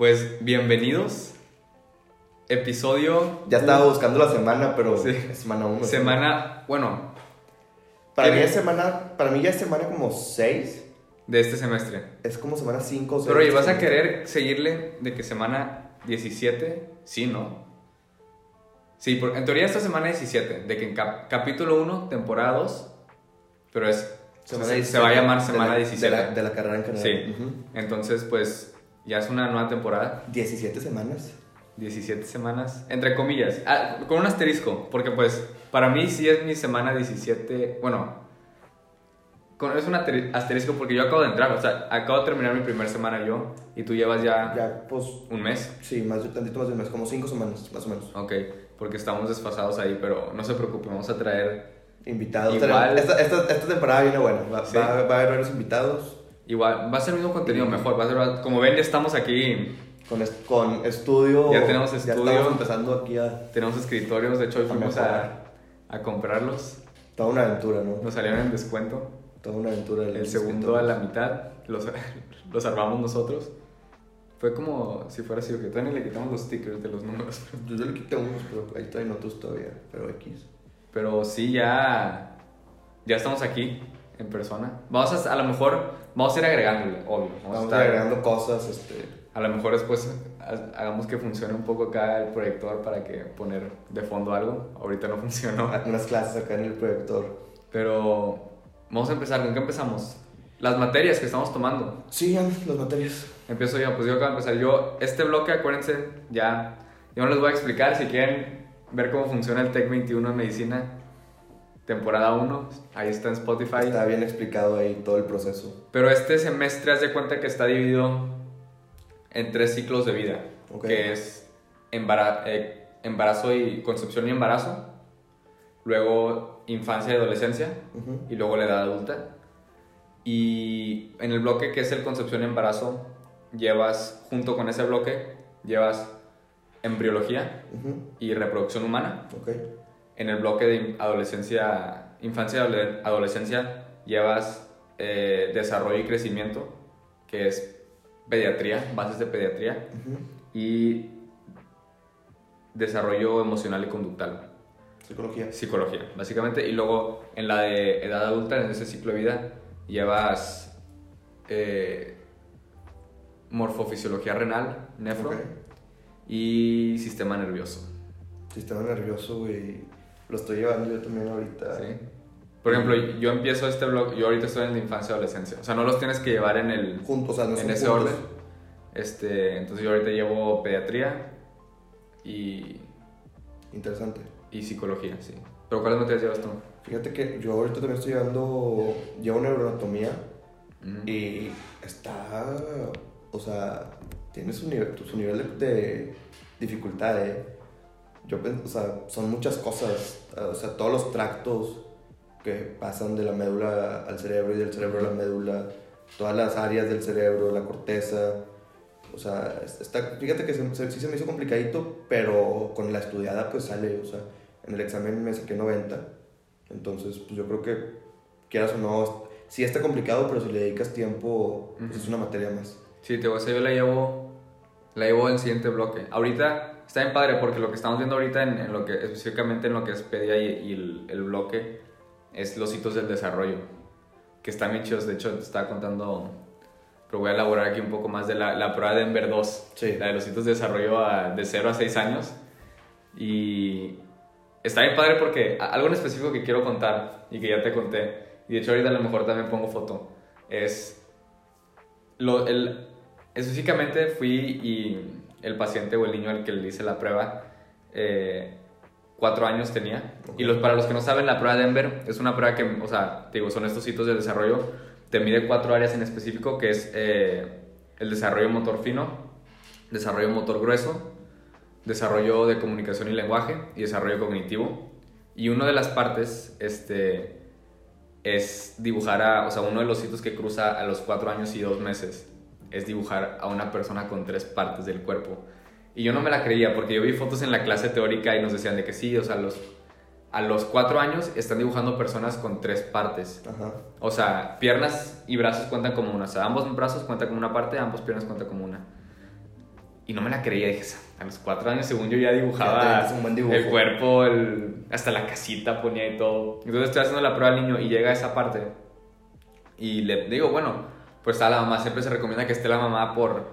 Pues bienvenidos. Episodio. Ya estaba buscando la semana, pero Sí. es semana 1. Semana, bueno, Para mí es semana, para mí ya es semana como 6. de este semestre. Es como semana 5 o 6. Pero ¿y vas a querer seguirle de que semana 17? Sí, ¿no? Sí, por- en teoría esta semana 17, de que en cap- capítulo 1, temporada 2, pero es se, se va a llamar semana 17. De la, de la carrera en general. Sí. Ujú. Entonces, pues ya es una nueva temporada, 17 semanas. 17 semanas, entre comillas, Ah, con un asterisco, porque pues para mí sí es mi semana 17, bueno, con, es un asterisco porque yo acabo de entrar, o sea, acabo de terminar mi primera semana yo y tú llevas ya, Ya, pues, un mes, sí, más de tantito más de un mes, como 5 semanas, más o menos. ok, porque estamos desfasados ahí, pero no se preocupe, vamos a traer Invitados. Igual. Esta, esta, esta temporada viene buena. Va, Sí. va, va a haber varios invitados. Igual, va a ser el mismo contenido mejor, va a ser, como ven ya estamos aquí, Con, est- con estudio. Ya tenemos Ya estudio. estamos empezando aquí a. tenemos escritorios, de hecho hoy fuimos a, a comprarlos, Toda una aventura, ¿no? nos salieron en descuento. Toda una aventura. El segundo a la mitad los, los armamos nosotros. Fue como si fuera así, que ni le quitamos los stickers de los números. Yo, yo le quité unos, pero ahí traen otros todavía. Pero X. Pero sí, ya, ya estamos aquí en persona. Vamos a, a lo mejor, vamos a ir agregándole, obvio. Vamos, Vamos a, estar- agregando cosas. Este, A lo mejor después ha- hagamos que funcione un poco acá el proyector para que poner de fondo algo. Ahorita no funcionó. unas clases acá en el proyector. Pero vamos a empezar. ¿Con qué empezamos? Las materias que estamos tomando. Sigan las materias. Empiezo yo, pues yo acabo de empezar. Yo, este bloque, acuérdense, ya, yo no les voy a explicar. Si quieren ver cómo funciona el TEC 21 en medicina, temporada 1, ahí está en Spotify. Está bien explicado ahí todo el proceso. Pero este semestre, haz de cuenta que está dividido en tres ciclos de vida, Ok. que es embara- eh, embarazo y concepción y embarazo, luego infancia y adolescencia, Ujú. y luego la edad adulta. Y en el bloque que es el concepción y embarazo, llevas, junto con ese bloque, llevas embriología Ujú. y reproducción humana. Ok. En el bloque de adolescencia, infancia y adole- adolescencia, llevas eh, desarrollo y crecimiento, que es pediatría, bases de pediatría, y desarrollo emocional y conductal. Psicología. Psicología, básicamente. Y luego en la de edad adulta, en ese ciclo de vida, llevas eh, morfofisiología renal, nefro, y sistema nervioso. Sistema nervioso, güey. Lo estoy llevando yo también ahorita. ¿sí? Por ejemplo, yo empiezo este blog, yo ahorita estoy en la infancia y adolescencia. O sea, no los tienes que llevar en el Juntos, o sea, no en ese juntos. orden. Este, entonces yo ahorita llevo pediatría y, Interesante. y psicología, sí. Pero ¿cuáles materias llevas tú? Fíjate que yo ahorita también estoy llevando. Llevo neuroanatomía. Ujú. Y está, o sea, tiene su nivel, su nivel de, de dificultad, ¿eh? Yo, o sea, son muchas cosas, o sea, todos los tractos que pasan de la médula al cerebro y del cerebro a la médula, todas las áreas del cerebro, la corteza, o sea, es- está, fíjate que se- se- sí se me hizo complicadito, pero con la estudiada pues sale, o sea, en el examen me saqué 90, entonces pues yo creo que quieras o no, sí está complicado, pero si le dedicas tiempo, pues Ujú. es una materia más. Sí, te voy a decir, yo la llevo, la llevo el siguiente bloque. Ahorita está bien padre porque lo que estamos viendo ahorita, en, en lo que, específicamente en lo que es pedia y, y el, el bloque, es los hitos del desarrollo, que están bien chidos. De hecho, te estaba contando, pero voy a elaborar aquí un poco más de la, la prueba de Ember 2, Sí. la de los hitos de desarrollo a- de 0 a 6 años. Y está bien padre porque algo en específico que quiero contar y que ya te conté, y de hecho ahorita a lo mejor también pongo foto, es lo, el, específicamente fui y el paciente o el niño al que le hice la prueba, eh, cuatro años tenía. Y los, para los que no saben, la prueba de Denver es una prueba que, o sea, te digo, son estos hitos de desarrollo, te mide cuatro áreas en específico, que es eh, el desarrollo motor fino, desarrollo motor grueso, desarrollo de comunicación y lenguaje y desarrollo cognitivo. Y una de las partes, este, es dibujar a, o sea, uno de los hitos que cruza a los cuatro años y dos meses es dibujar a una persona con tres partes del cuerpo. Y yo no me la creía porque yo vi fotos en la clase teórica y nos decían de que sí, o sea, los, a los cuatro años están dibujando personas con tres partes. Ajá. O sea, piernas y brazos cuentan como una. O sea, ambos brazos cuentan como una parte, ambos piernas cuentan como una. Y no me la creía, dije, a los cuatro años, según yo, ya dibujaba el cuerpo, el- hasta la casita ponía y todo. Entonces estoy haciendo la prueba al niño y llega a esa parte. Y le digo, bueno, pues está la mamá, siempre se recomienda que esté la mamá por,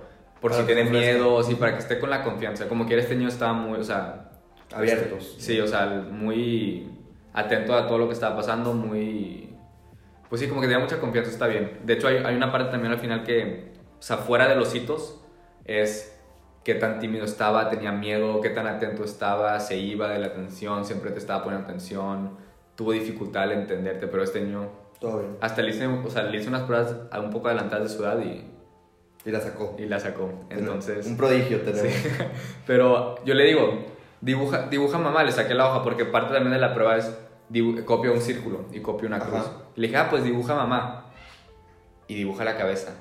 por Para si tiene miedo, sí, para que esté con la confianza. Como quiera, este niño estaba muy, o sea... Abiertos. este, sí, o sea, muy atento a todo lo que estaba pasando, muy... Pues sí, como que tenía mucha confianza, está bien. De hecho, hay, hay una parte también al final que, o sea, fuera de los hitos, es qué tan tímido estaba, tenía miedo, qué tan atento estaba, se iba de la atención, siempre te estaba poniendo atención, tuvo dificultad al entenderte, pero este niño, Todo bien. hasta le hice, o sea, le hice unas pruebas un poco adelantadas de su edad y, Y la sacó. y la sacó. Entonces, Un prodigio tenemos. Sí. Pero yo le digo, dibuja, dibuja mamá, le saqué la hoja porque parte también de la prueba es copia un círculo y copia una cruz. Ajá. Y le dije, ah, pues dibuja mamá. Y dibuja la cabeza.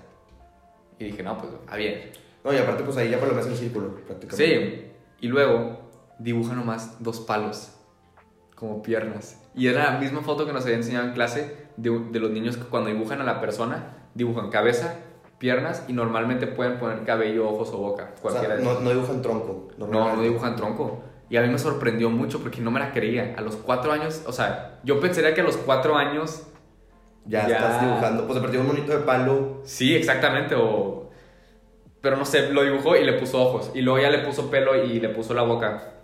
Y dije, no, pues, ah, bien. No, y aparte, pues ahí ya por lo menos el círculo, prácticamente. Sí. Y luego dibuja nomás dos palos, como piernas. Y era la misma foto que nos había enseñado en clase de, de los niños que cuando dibujan a la persona, dibujan cabeza, piernas y normalmente pueden poner cabello, ojos o boca. O sea, Cualquiera no, no dibujan tronco. no, no dibujan tronco. Y a mí me sorprendió mucho porque no me la creía. A los cuatro años, o sea, yo pensaría que a los cuatro años, Ya, Ya. estás dibujando. Pues se perdió un monito de palo. sí, exactamente, o... Pero no sé, lo dibujó y le puso ojos. Y luego ya le puso pelo y le puso la boca.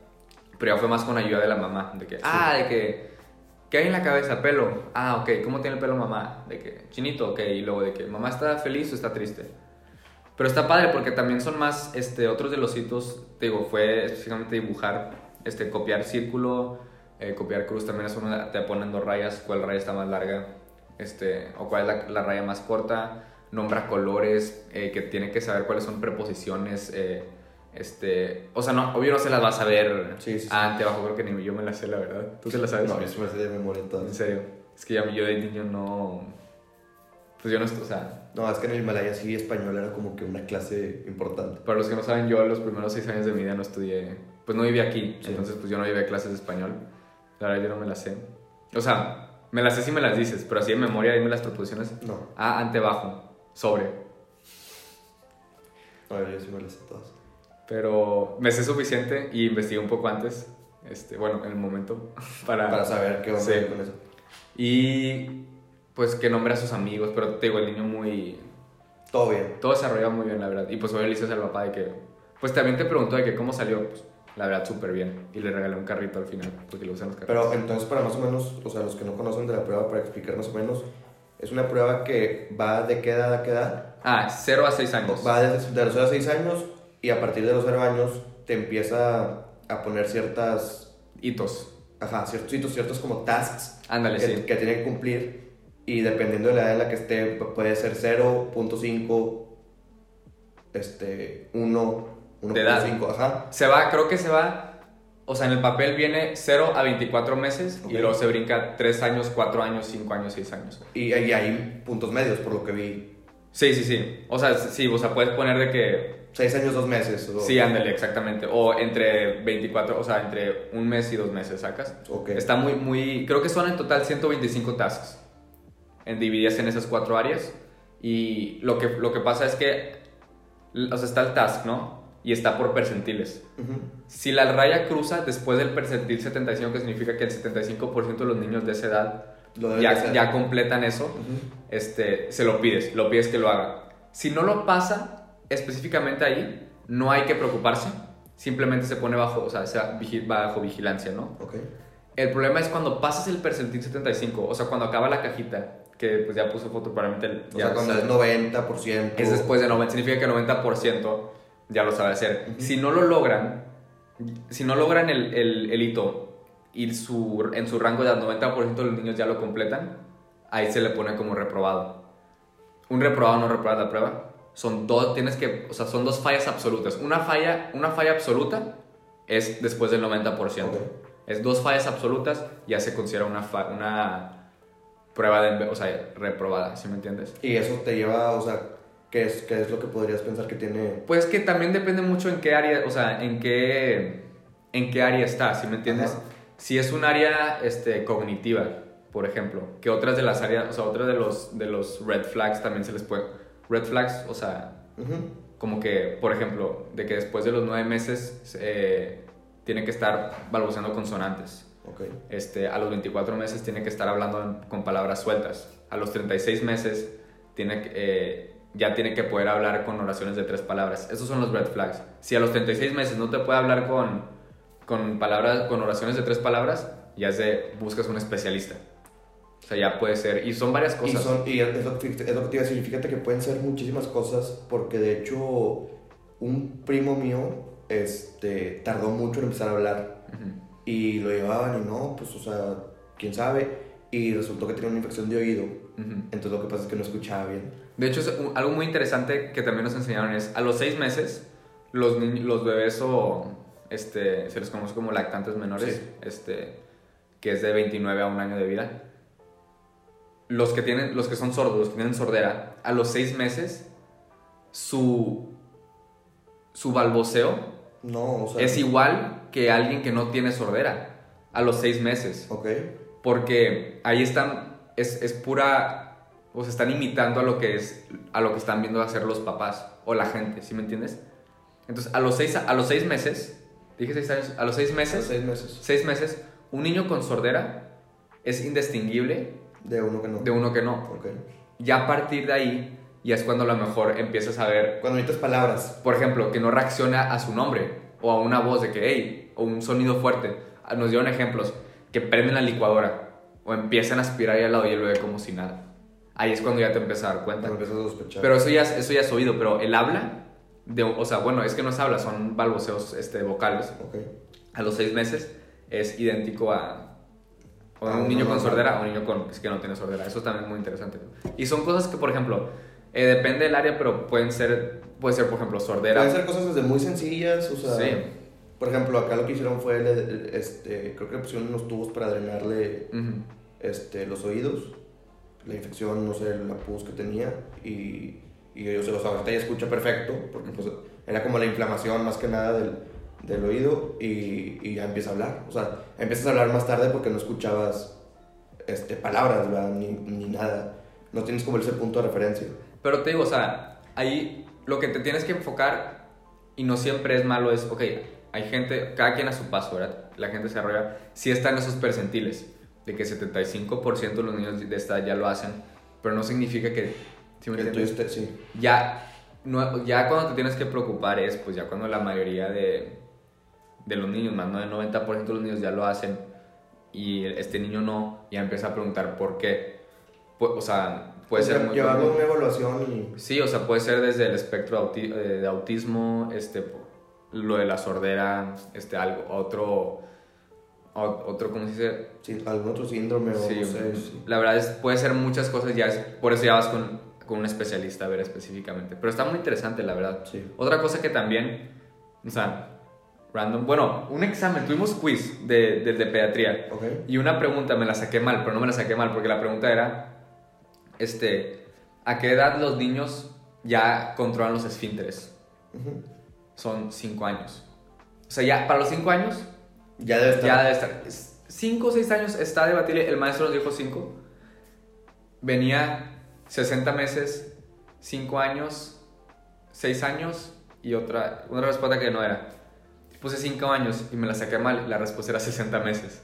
Pero ya fue más con ayuda de la mamá. De que, ah, de que... ¿Qué hay en la cabeza? Pelo. Ah, ok. ¿Cómo tiene el pelo mamá? De que, chinito, ok. Y luego de que, mamá está feliz o está triste. Pero está padre porque también son más, este, otros de los hitos, digo, fue específicamente dibujar, este, copiar círculo, eh, copiar cruz, también es uno, te ponen dos rayas, cuál raya está más larga, este, o cuál es la, la raya más corta, nombra colores, eh, que tiene que saber cuáles son preposiciones, eh, este, o sea, no, obvio no se las vas a ver Sí, sí, ante abajo, creo que ni yo me las sé, la verdad. ¿Tú te las sabes? No, yo sí me sé de memoria En todas. serio, es que ya yo de niño no, pues yo no, o sea, No, es que en el Himalaya sí español era como que una clase importante. Para los que no saben, yo los primeros seis años de mi vida no estudié, pues no vivía aquí, entonces pues yo no llevé clases de español. La verdad yo no me las sé. O sea, me las sé si me las dices, pero así de memoria dime las preposiciones. No, A, ante, bajo, sobre. no, yo sí me las sé todas. Pero me sé suficiente y investigué un poco antes, este, bueno, en el momento, para... Para saber qué onda con eso. Y pues que nombre a sus amigos, pero te digo, el niño muy... Todo bien. Todo desarrollado muy bien, la verdad. Y pues hoy le dices al papá de que... Pues también te preguntó de que cómo salió. Pues la verdad, súper bien. Y le regalé un carrito al final, porque lo usan los carritos. Pero entonces, para más o menos, o sea, los que no conocen de la prueba, para explicar más o menos, es una prueba que va de qué edad a qué edad. Ah, 0 a 6 años. Va desde de los 0 a 6 años y a partir de los 0 años te empieza a poner ciertas, Hitos. ajá, ciertos hitos, ciertos como tasks Ándale, que, sí. que tiene que cumplir y dependiendo de la edad en la que esté, pu- puede ser 0.5, este, 1, De edad. 1.5, ajá. Se va, creo que se va... O sea, en el papel viene 0 a 24 meses Ok. y luego se brinca 3 años, 4 años, 5 años, 6 años. Y, y hay puntos medios, por lo que vi. Sí, sí, sí. O sea, sí, o sea, puedes poner de que 6 años, 2 meses. O, Sí, ándale, exactamente. O entre 24, o sea, entre un mes y dos meses, ¿sacas? Ok. Está muy, muy... Creo que son en total 125 tasks. En divididas en esas cuatro áreas. Y lo que, lo que pasa es que... O sea, está el task, ¿no? Y está por percentiles. Si la raya cruza después del percentil 75, que significa que el 75% de los niños de esa edad ya, ya completan eso, este, se lo pides, lo pides que lo haga. Si no lo pasa específicamente ahí, no hay que preocuparse, simplemente se pone bajo, o sea, bajo vigilancia, ¿no? Ok. El problema es cuando pasas el percentil 75, o sea, cuando acaba la cajita, que pues ya puso foto para meter, O ya sea, cuando es 90%. es después de 90, significa que 90% ya lo sabe hacer. Si no lo logran, si no logran el, el, el hito y su, en su rango de edad 90% de los niños ya lo completan, ahí se le pone como reprobado. Un reprobado no reprobado la prueba. Son dos, tienes que, o sea, son dos fallas absolutas. Una falla, una falla absoluta es después del 90%. Ok. Es dos fallas absolutas, ya se considera una, fa- una prueba de, o sea, reprobada, ¿sí me entiendes? Y eso te lleva, o sea, ¿qué es, qué es lo que podrías pensar que tiene? Pues que también depende mucho en qué área, o sea, en qué, en qué área está, ¿sí me entiendes? Ajá. Si es un área este, cognitiva, por ejemplo, que otras de las áreas, o sea, otras de los, de los red flags también se les puede... Red flags, o sea, como que, por ejemplo, de que después de los nueve meses eh, tiene que estar balbuceando consonantes. Este, a los 24 meses tiene que estar hablando con palabras sueltas. A los 36 meses tiene, que, eh, ya tiene que poder hablar con oraciones de tres palabras. Esos son los red flags. Si a los 36 meses no te puede hablar con, con, palabras, con oraciones de tres palabras, ya es de buscas un especialista. O sea, ya puede ser. Y son varias Y, cosas. son, y es, lo que, es lo que te iba a decir, fíjate que pueden ser muchísimas cosas, porque de hecho un primo mío este, tardó mucho en empezar a hablar Ujú. y lo llevaban y no, pues o sea, quién sabe, y resultó que tenía una infección de oído, Ujú. entonces lo que pasa es que no escuchaba bien. De hecho, es un- algo muy interesante que también nos enseñaron es, a los seis meses, los, los bebés o, este, se les conoce como lactantes menores, Sí. este, que es de 29 a un año de vida, los que, tienen, los que son sordos, los que tienen sordera, a los seis meses, su, su balboceo No, o sea... es igual que alguien que no tiene sordera, a los seis meses. Ok, Porque ahí están, es, es pura, o se están imitando a lo que es, a lo que están viendo hacer los papás o la gente, ¿sí me entiendes? Entonces, a los seis, a los seis meses, dije seis años, a los seis meses, seis meses, seis meses, un niño con sordera es indistinguible de uno que no. de uno que no. Ok. Ya a partir de ahí, ya es cuando a lo mejor empiezas a ver, Cuando necesitas palabras, por ejemplo, que no reacciona a su nombre o a una voz de que, hey, o un sonido fuerte. Ah, Nos dieron ejemplos, que prenden la licuadora o empiezan a aspirar y al lado y el bebé como si nada. Ahí es cuando ya te empiezas a dar cuenta. cuando empiezas a sospechar. Pero eso ya, es- eso ya es oído, pero el habla, de, o sea, bueno, es que no es habla, son balbuceos este, vocales. Ok. A los seis meses es idéntico a, o Ah, un niño no, con no. sordera o un niño con, es que no tiene sordera. Eso también es muy interesante. Y son cosas que, por ejemplo, eh, depende del área, pero pueden ser, puede ser, por ejemplo, sordera. Pueden ser cosas desde muy sencillas, o sea... Sí. Por ejemplo, acá lo que hicieron fue, este, creo que pusieron unos tubos para drenarle este, los oídos, la infección, no sé, la pus que tenía, y, y sea, o sea, ahorita ya escucha perfecto, porque pues, era como la inflamación más que nada del, del oído, y, y ya empieza a hablar. O sea, empiezas a hablar más tarde porque no escuchabas este, palabras, ¿verdad? Ni, ni nada. No tienes como ese punto de referencia. Pero te digo, o sea, ahí lo que te tienes que enfocar, y no siempre es malo, es, ok, hay gente, cada quien a su paso, ¿verdad? La gente se desarrolla, sí están esos percentiles, de que 75% de los niños de esta edad ya lo hacen, pero no significa que, ¿sí me Que tú entiendes? estés- sí. Ya, no, ya cuando te tienes que preocupar es, pues ya cuando la mayoría de, de los niños, más no del 90% de los niños ya lo hacen, y este niño no, ya empieza a preguntar por qué. O sea, puede ser muy a común. una evaluación y... Sí, o sea, puede ser desde el espectro auti- eh, de autismo, este, lo de la sordera, este, algo, otro, otro, ¿cómo se dice? Sí, algún otro síndrome o Sí, no sé. sí. la verdad es, puede ser muchas cosas, ya es- por eso ya vas con, con un especialista a ver específicamente. Pero está muy interesante, la verdad. Sí. Otra cosa que también, o sea, random, bueno, un examen, tuvimos quiz de, de, de pediatría. Ok. Y una pregunta me la saqué mal, pero no me la saqué mal porque la pregunta era, este, ¿a qué edad los niños ya controlan los esfínteres? Son 5 años. O sea, ya para los 5 años Ya debe estar. ya debe estar. 5 o 6 años está debatible, el maestro nos dijo 5. Venía 60 meses, 5 años, 6 años y otra, una respuesta que no era. Puse 5 años y me la saqué mal, la respuesta era 60 meses.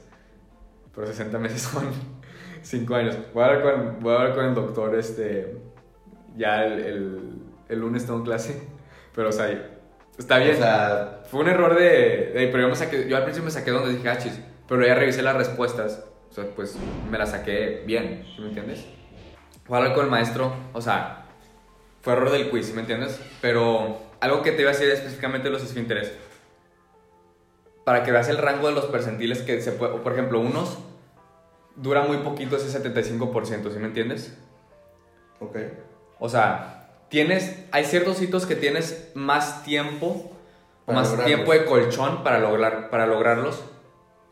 Pero 60 meses son 5 años. Voy a hablar con, voy a hablar con el doctor este, ya el, el, el lunes tengo clase. Pero o sea, está bien. O sea, Fue un error de, de- pero yo, me saqué, yo al principio me saqué donde dije, ah, chis, pero ya revisé las respuestas, o sea, pues me las saqué bien, ¿sí me entiendes? Fue hablar con el maestro, o sea, fue error del quiz, ¿sí me entiendes? Pero algo que te iba a decir específicamente de los esfínteres, para que veas el rango de los percentiles que se puede, por ejemplo, unos dura muy poquito ese 75%, ¿sí me entiendes? ok. O sea, tienes, hay ciertos hitos que tienes más tiempo o más lograrlos. tiempo de colchón para, lograr, para lograrlos.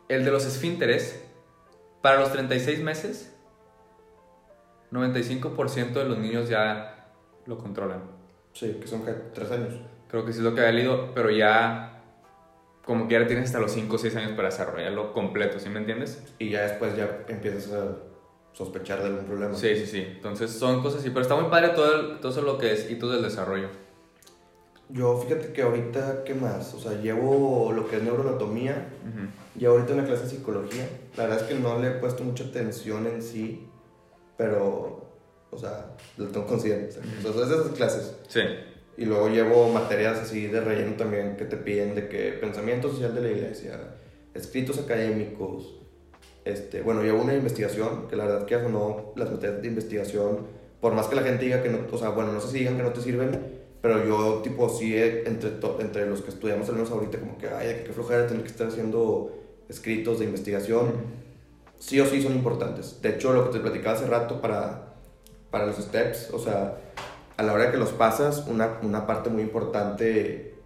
El de los esfínteres, para los 36 meses, 95% de los niños ya lo controlan. Sí, que son que tres años. Creo que sí es lo que había leído, pero ya, como quiera, tienes hasta los 5 o 6 años para desarrollarlo completo, ¿sí me entiendes? Y ya después ya empiezas a sospechar de algún problema. Sí, sí, sí. Entonces son cosas así, pero está muy padre todo, el- todo eso lo que es hitos del desarrollo. Yo fíjate que ahorita, ¿qué más? O sea, llevo lo que es neuroanatomía, y ahorita una clase de psicología. La verdad es que no le he puesto mucha atención en sí, pero, o sea, lo tengo consciente. O sea, esas clases. Sí. Y luego llevo materias así de relleno también que te piden de que pensamiento social de la iglesia, escritos académicos. Este, bueno, llevo una investigación, que la verdad que o no, las materias de investigación, por más que la gente diga que no, o sea, bueno, no sé si digan que no te sirven, pero yo tipo sí, entre, entre los que estudiamos al menos ahorita, como que, ay, qué flojera tener que estar haciendo escritos de investigación, sí o sí son importantes. De hecho, lo que te platicaba hace rato para, para los steps, o sea, a la hora de que los pasas, una, una parte muy importante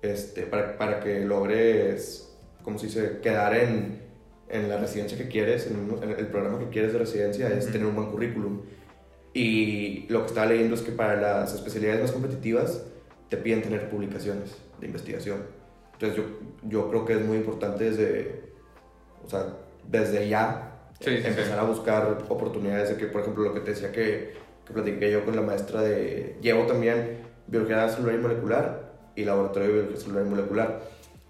este, para, para que logres, como se dice, quedar en, en la residencia que quieres, en, el programa que quieres de residencia, es tener un buen currículum. Y lo que estaba leyendo es que para las especialidades más competitivas te piden tener publicaciones de investigación. Entonces yo, yo creo que es muy importante desde, o sea, desde ya empezar a buscar oportunidades de que, por ejemplo, lo que te decía que, que platiqué yo con la maestra de... Llevo también biología celular y molecular y laboratorio de biología celular y molecular.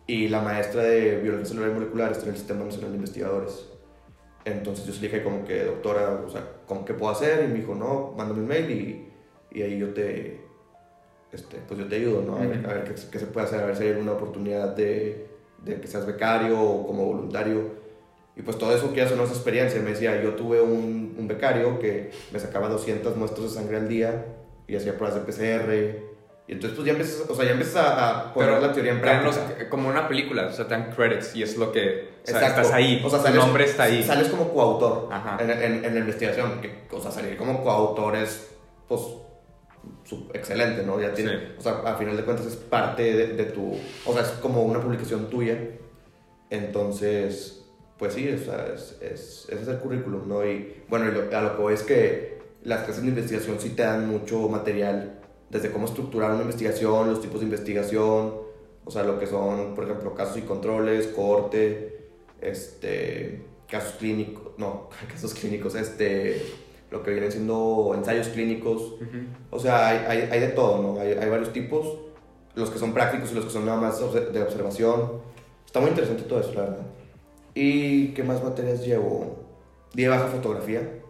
Y la maestra de biología celular y molecular está en el Sistema Nacional de Investigadores. Entonces yo le dije como que, doctora, o sea, ¿cómo que puedo hacer? Y me dijo, no, mándame un mail y, y ahí yo te, este, pues yo te ayudo, ¿no? A ver, qué, qué, se puede hacer, a ver si hay alguna oportunidad de, de, que seas becario o como voluntario. Y pues todo eso que hace una experiencia. Me decía, yo tuve un, un, becario que me sacaba 200 muestras de sangre al día y hacía pruebas de PCR. Y entonces pues ya empiezas, o sea, ya empiezas a, a poner la teoría en práctica. como una película, o sea, te dan credits y es lo que... O sea, estás ahí, o sea, sales, tu nombre está ahí. Sales como coautor en, en, en, la investigación. Que, o sea, salir como coautor es, pues, excelente, ¿no? Ya tiene, o sea, a final de cuentas es parte de, tu, o sea, es como una publicación tuya. Entonces, pues sí, o sea, es, es, ese es el currículum, ¿no? Y bueno, a lo que voy es que las clases de investigación sí te dan mucho material, desde cómo estructurar una investigación, los tipos de investigación, o sea, lo que son, por ejemplo, casos y controles, corte, este, casos clínicos, no, casos clínicos, este lo que vienen siendo ensayos clínicos. O sea, hay, hay, hay, de todo, ¿no? Hay, hay, varios tipos, los que son prácticos y los que son nada más de observación. Está muy interesante todo eso, la verdad. ¿Y qué más materias llevo? Día baja fotografía.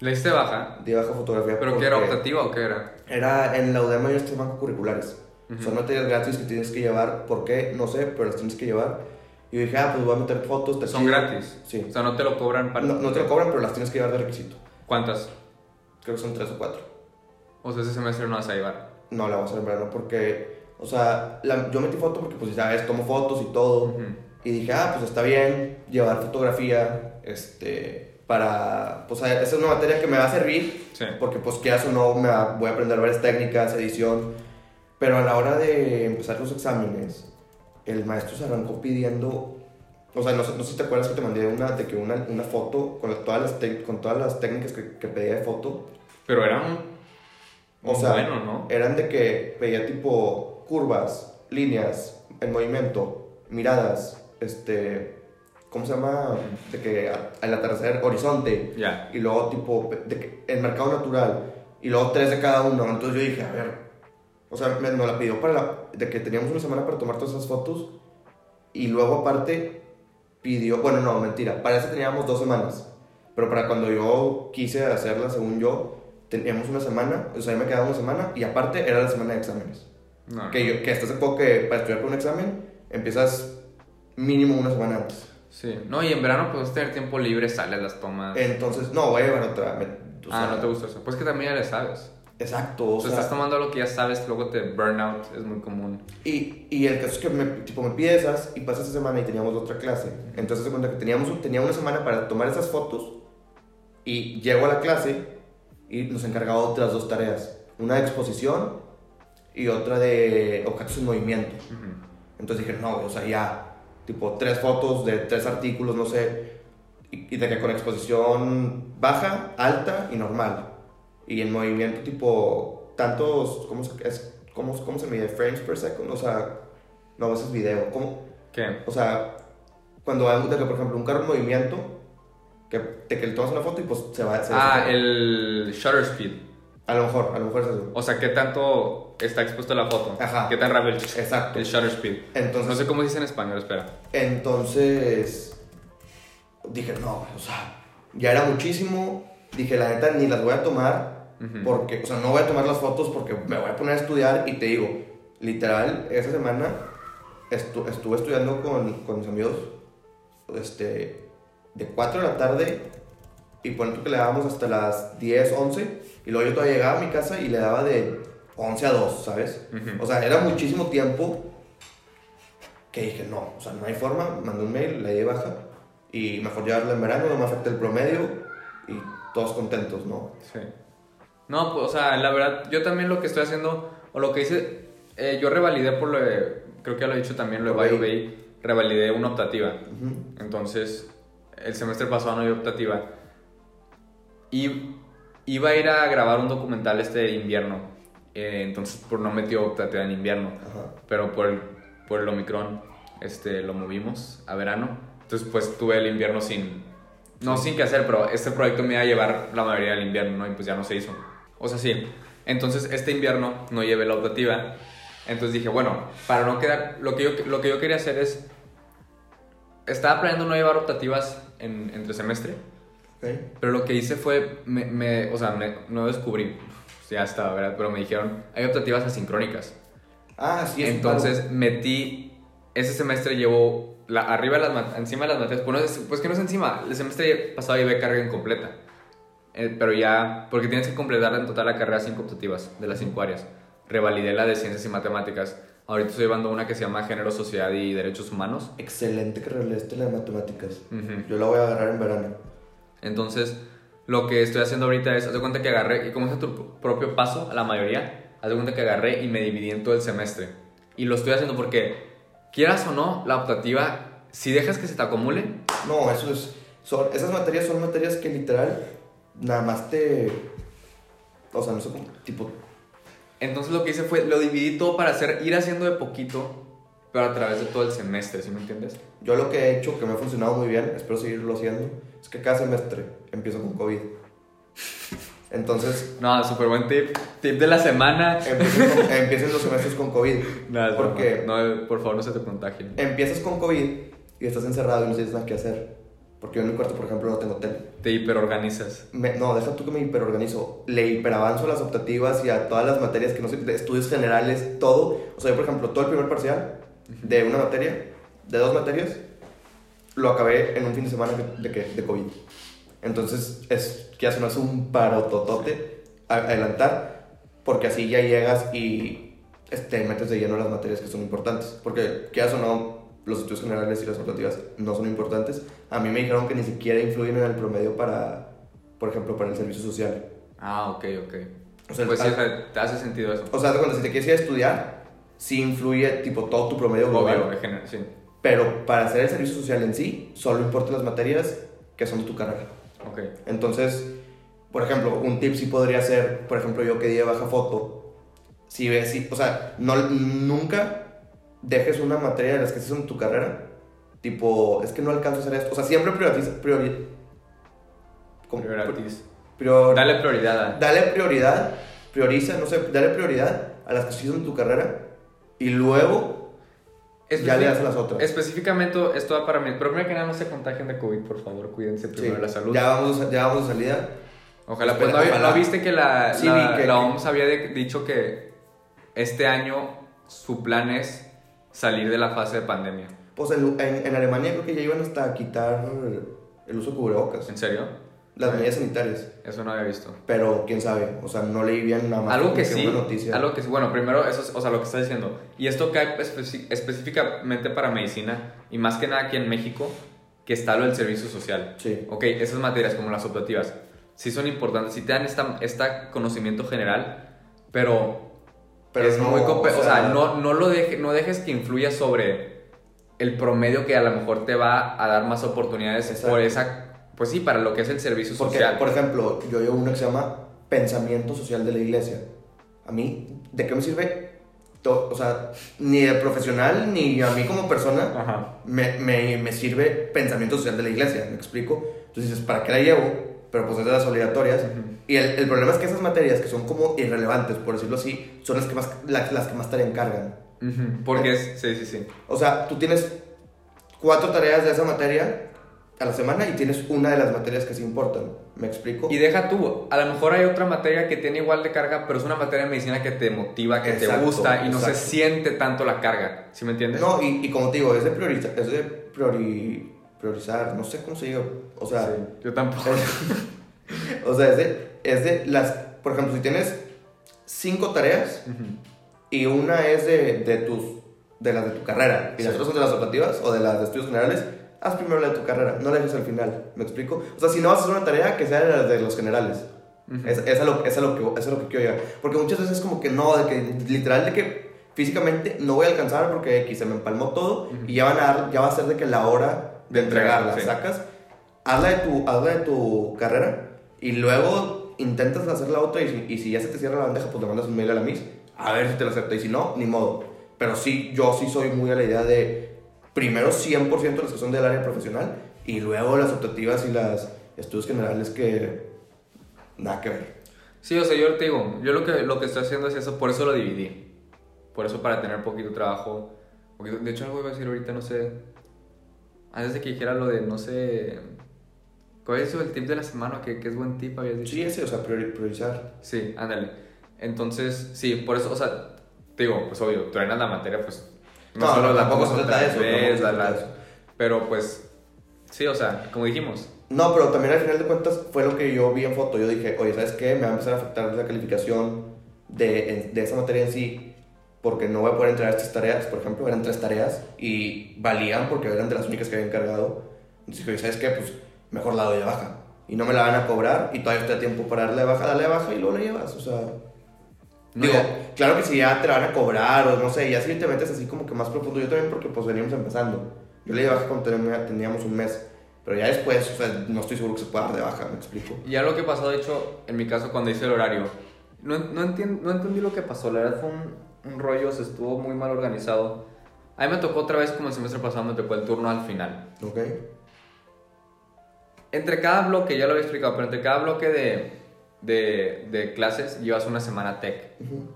¿Le diste baja? Día baja fotografía. ¿Pero qué era optativa o qué era? Era en la UDEM hay estos bancos curriculares. Son materias gratis que tienes que llevar. ¿Por qué? No sé, pero las tienes que llevar. Y dije, ah, pues voy a meter fotos. ¿Son gratis? Sí. O sea, no te lo cobran para... No, no te lo cobran, pero las tienes que llevar de requisito. ¿Cuántas? Creo que son tres o cuatro. O sea, ese semestre no vas a llevar. No, la vamos a en verano porque, o sea, yo metí foto porque, pues, ya ves, tomo fotos y todo. Y dije, ah, pues está bien llevar fotografía, este, para, pues, esa es una materia que me va a servir. Sí. Porque, pues, que o no, me voy a aprender varias técnicas, edición. Pero a la hora de empezar los exámenes, el maestro se arrancó pidiendo o sea, no, no, sé si te acuerdas que te mandé una, de que una, una foto con todas las, con todas las técnicas que, que pedía de foto. Pero eran o sea, bueno, ¿no? Eran de que pedía tipo curvas, líneas, en movimiento, miradas, este, ¿cómo se llama? De que al atardecer, horizonte. Ya. Y luego tipo, de que el mercado natural. Y luego tres de cada uno. Entonces yo dije, a ver, o sea, me, nos la pidió para la, de que teníamos una semana para tomar todas esas fotos. Y luego aparte pidió, bueno, no, mentira, para eso teníamos dos semanas, pero para cuando yo quise hacerla, según yo, teníamos una semana, o sea, me quedaba una semana y aparte era la semana de exámenes. Que, yo, que hasta hace poco que para estudiar por un examen empiezas mínimo una semana antes. Sí, no, y en verano puedes tener tiempo libre, sales, las tomas. Entonces, no, voy a llevar otra. ah, no te gusta eso. Pues que también ya le sabes. Exacto. O, sea, estás tomando lo que ya sabes, luego te burnout, es muy común. Y, y el caso es que me, tipo, me piensas y pasa esa semana y teníamos otra clase. Entonces se cuenta que teníamos, tenía una semana para tomar esas fotos y llego a la clase y nos encargaba otras dos tareas. Una de exposición y otra de objetos en movimiento. Entonces dije, no, o sea, ya, tipo, tres fotos de tres artículos, no sé, y, y de que con exposición baja, alta y normal y en movimiento tipo tantos, ¿cómo se, es, cómo, cómo se mide? Frames per second, o sea, no, eso es video, ¿cómo? ¿Qué? O sea, cuando hay, por ejemplo, un carro en movimiento, que, te, que le tomas una foto y pues se va... Se ah, el shutter speed. A lo mejor, a lo mejor es eso. O sea, ¿qué tanto está expuesto la foto? Ajá. ¿Qué tan rápido el, Exacto. el shutter speed? Entonces, No sé cómo dice en español, espera. Entonces, dije, no, o sea, ya era muchísimo. Dije, la neta, ni las voy a tomar porque, o sea, no voy a tomar las fotos porque me voy a poner a estudiar y te digo, literal, esa semana estu- estuve estudiando con, con mis amigos, este, de 4 de la tarde y por que le dábamos hasta las 10, 11 y luego yo todavía llegaba a mi casa y le daba de 11 a 2, ¿sabes? Ujú. O sea, era muchísimo tiempo que dije, no, o sea, no hay forma, mandé un mail, le di baja y mejor llevarla en verano, no me afecta el promedio y todos contentos, ¿no? Sí. No, pues, o sea, la verdad, yo también lo que estoy haciendo, o lo que hice, eh, yo revalidé por lo de, creo que ya lo he dicho también, lo de. BioBay, revalidé una optativa. Ujú. Entonces, el semestre pasado no dio optativa. Y iba a ir a grabar un documental este invierno. eh, entonces, por no metió optativa en invierno. Ajá. Pero por el, por el Omicron este, lo movimos a verano. Entonces, pues tuve el invierno sin. No sin que hacer, pero este proyecto me iba a llevar la mayoría del invierno, ¿no? Y pues ya no se hizo. O sea, sí. Entonces, este invierno no llevé la optativa. Entonces dije, bueno, para no quedar. Lo que yo, lo que yo quería hacer es. Estaba planeando no llevar optativas en, entre semestre. Pero lo que hice fue, me, me- o sea, me- no descubrí, ya estaba, ¿verdad? Pero me dijeron, hay optativas asincrónicas. Ah, sí, Entonces metí, ese semestre llevo la, arriba de las, encima de las materias, pues, no es- pues que no es encima, el semestre pasado llevé carga incompleta. Eh, pero ya, porque tienes que completar en total la carrera cinco optativas de las cinco áreas. Revalidé la de ciencias y matemáticas. Ahorita estoy llevando una que se llama Género, Sociedad y Derechos Humanos. Excelente que releaste la de matemáticas. Yo la voy a agarrar en verano. Entonces, lo que estoy haciendo ahorita es, haz de cuenta que agarré, y como es a tu propio paso, a la mayoría, haz de cuenta que agarré y me dividí en todo el semestre. Y lo estoy haciendo porque, quieras o no, la optativa, si dejas que se te acumule, No, eso es. Son, esas materias son materias que literal nada más te. O sea, no sé cómo. Tipo. entonces lo que hice fue, lo dividí todo para hacer, ir haciendo de poquito, pero a través de todo el semestre, ¿sí me entiendes? Yo lo que he hecho, que me ha funcionado muy bien, espero seguirlo haciendo, es que cada semestre empiezo con COVID. Entonces, No, súper buen tip. Tip de la semana. empiecen, con- empiecen los semestres con COVID. Broma. Porque No, por favor, no se te contagien. empiezas con COVID y estás encerrado y no tienes nada que hacer. Porque yo en mi cuarto, por ejemplo, no tengo tele. Te hiperorganizas. Me- no, deja tú que me hiperorganizo. Le hiperavanzo a las optativas y a todas las materias que no sé, de estudios generales, todo. O sea, yo, por ejemplo, todo el primer parcial de una materia, de dos materias, lo acabé en un fin de semana de, de, qué? de COVID. Entonces, es que hace hace un parototote a- adelantar, porque así ya llegas y este, metes de lleno las materias que son importantes. Porque, quieras o no, los estudios generales y las optativas no son importantes. A mí me dijeron que ni siquiera influyen en el promedio para, por ejemplo, para el servicio social. Ah, ok, ok. O sea, pues sí, te hace sentido eso. O sea, cuando si te quieres ir a estudiar, sí influye tipo todo tu promedio global. Obvio, sí. Pero para hacer el servicio social en sí, solo importan las materias que son de tu carrera. Ok. Entonces, por ejemplo, un tip sí podría ser, por ejemplo, yo que di de baja foto, si ves, si, o sea, no, nunca dejes una materia de las que estés en tu carrera, tipo, es que no alcanzo a hacer esto. O sea, siempre prioriza, priori. Prioritis. Prior- Dale prioridad dale prioridad, prioriza, no sé, dale prioridad a las que sí son en tu carrera y luego ya le das a las otras. Específicamente, esto va para mí. Pero primero que nada, no se contagien de COVID, por favor. Cuídense Sí, primero de la salud. Ya vamos, a- ya vamos de salida. Ojalá, Espera, pues, ¿no, ojalá. ¿no viste que la, Sí, la, que- la OMS había de- dicho que este año su plan es salir de la fase de pandemia? Pues en, en, en Alemania creo que ya iban hasta a quitar el uso de cubrebocas, ¿En serio? Las medidas sanitarias. Eso no había visto. Pero quién sabe, o sea, no leí bien nada más. Algo como que sí, una noticia. algo que sí, bueno, primero, eso es, o sea, lo que estás diciendo. Y esto cae específicamente para medicina y más que nada aquí en México, que está lo del servicio social. Sí. Ok, esas materias como las optativas, sí son importantes, sí te dan esta, esta conocimiento general, pero, Pero es no, muy... o sea, no, no, lo deje, no dejes que influya sobre el promedio que a lo mejor te va a dar más oportunidades Exacto. por esa... Pues sí, para lo que es el servicio Porque, social. por ejemplo, yo llevo uno que se llama Pensamiento Social de la Iglesia. A mí, ¿de qué me sirve? O sea, ni de profesional, ni a mí como persona, me, me, me sirve Pensamiento Social de la Iglesia, ¿me explico? Entonces dices, ¿para qué la llevo? pero pues es de las obligatorias. Y el, el problema es que esas materias que son como irrelevantes, por decirlo así, son las que más, las, las que más tarea encargan. Ujú, Porque es, sí, sí, sí. O sea, tú tienes cuatro tareas de esa materia a la semana y tienes una de las materias que sí importan. ¿Me explico? Y deja tú, a lo mejor hay otra materia que tiene igual de carga, pero es una materia de medicina que te motiva, que te Exacto, gusta y no se siente tanto la carga. ¿Sí me entiendes? No, y, y como te digo, es de priorizar, es de priori- priorizar, no sé cómo se diga. O sea, Sí, yo tampoco. es- o sea, es de, es de las, por ejemplo, si tienes cinco tareas Ujú. y una es de, de tus, de las de tu carrera y las Sí. otras son de las optativas o de las de estudios generales, haz primero la de tu carrera, no la dejes al final, ¿me explico? O sea, si no vas a hacer una tarea, que sea las de los generales. Ujú. Es, es, a lo, es, a lo que, es a lo que quiero llegar. Porque muchas veces es como que no, de que literal de que físicamente no voy a alcanzar porque X se me empalmó todo Ujú. y ya, van a dar, ya va a ser de que la hora de De entregar, entregarla sí. sacas, hazla de, tu, hazla de tu carrera y luego intentas hacer la otra y si, y si ya se te cierra la bandeja, pues le mandas un mail a la MIS a ver si te lo acepta y si no, ni modo. Pero sí, yo sí soy muy a la idea de primero 100% las que son del área profesional y luego las optativas y las estudios generales que nada que ver. Sí, o sea, yo te digo, yo lo que, lo que estoy haciendo es eso, por eso lo dividí. Por eso para tener poquito trabajo. poquito- de hecho, algo iba a decir ahorita, no sé. Antes de que dijera lo de, no sé. ¿Cuál es el tip de la semana? ¿Qué, qué es buen tip? Habías dicho. Sí, ese, o sea, priori- priorizar. Sí, ándale. Entonces, sí, por eso, o sea, te digo, pues obvio, truenas la materia, pues. No, no, tampoco se trata de eso, vez, la- eso. Pero pues, sí, o sea, como dijimos. No, pero también al final de cuentas fue lo que yo vi en foto. Yo dije, oye, ¿sabes qué? Me va a empezar a afectar la calificación de, de esa materia en sí, porque no voy a poder entregar estas tareas. Por ejemplo, eran tres tareas y valían porque eran de las únicas que había encargado. Entonces dije, ¿sabes qué? Pues mejor la doy de baja. Y no me la van a cobrar y todavía estoy a tiempo para darle de baja, dale de baja y luego la llevas. O sea, No, digo, ya- claro que si ya te la van a cobrar o no sé, ya si te metes así como que más profundo. Yo también porque pues veníamos empezando. Yo le di baja cuando teníamos- un mes. Pero ya después, o sea, no estoy seguro que se pueda dar de baja, me explico. Ya lo que pasó, de hecho, en mi caso, cuando hice el horario, no, no, no entendí lo que pasó. La verdad fue un, un rollo, se estuvo muy mal organizado. A mí me tocó otra vez, como el semestre pasado, me tocó el turno al final. ¿Ok? Entre cada bloque, ya lo había explicado, pero entre cada bloque de, de, de clases llevas una semana tech. Ujú.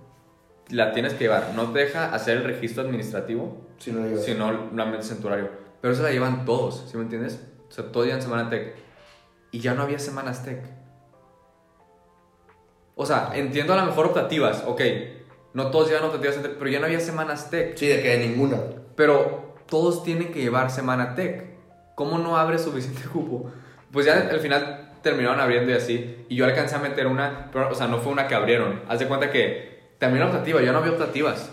La tienes que llevar. No te deja hacer el registro administrativo, Si no llevas. si no la metes en tu horario. Pero eso la llevan todos, ¿sí me entiendes? O sea, todos llevan semana tech. Y ya no había semanas tech. O sea, entiendo a lo mejor optativas, ok. No todos llevan optativas, pero ya no había semanas tech. Sí, de que ninguna. Pero todos tienen que llevar semana tech. ¿Cómo no abre suficiente cupo? Pues ya al final terminaron abriendo y así. Y yo alcancé a meter una, pero, o sea, no fue una que abrieron. Haz de cuenta que también optativa, yo no había optativas.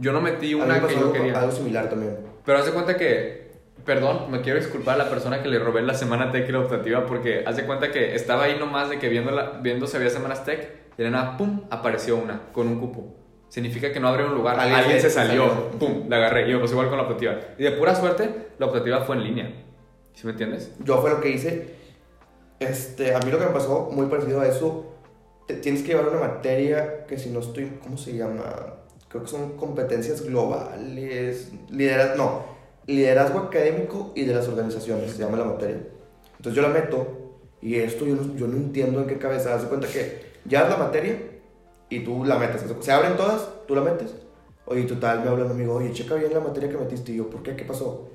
Yo no metí una que yo quería. algo similar también. Pero haz de cuenta que, perdón, me quiero disculpar a la persona que le robé la semana tech y la optativa porque haz de cuenta que estaba ahí nomás de que viendo, la, viendo si había semanas tech y de nada, pum, apareció una con un cupo. Significa que no abrió un lugar, Alguien alguien, se- se salió, salió. pum, la agarré y me pasó igual con la optativa. Y de pura suerte, la optativa fue en línea. ¿Sí me entiendes? Yo fue lo que hice. Este, a mí lo que me pasó, muy parecido a eso, te- tienes que llevar una materia que si no estoy, ¿cómo se llama? Creo que son competencias globales, liderazgo, no, liderazgo académico y de las organizaciones, se llama la materia. Entonces yo la meto y esto yo no, yo no entiendo en qué cabeza, haz cuenta que ya es la materia y tú la metes, se abren todas, tú la metes. Oye, total, me habla un amigo, oye, checa bien la materia que metiste y yo, ¿por qué? ¿Qué pasó?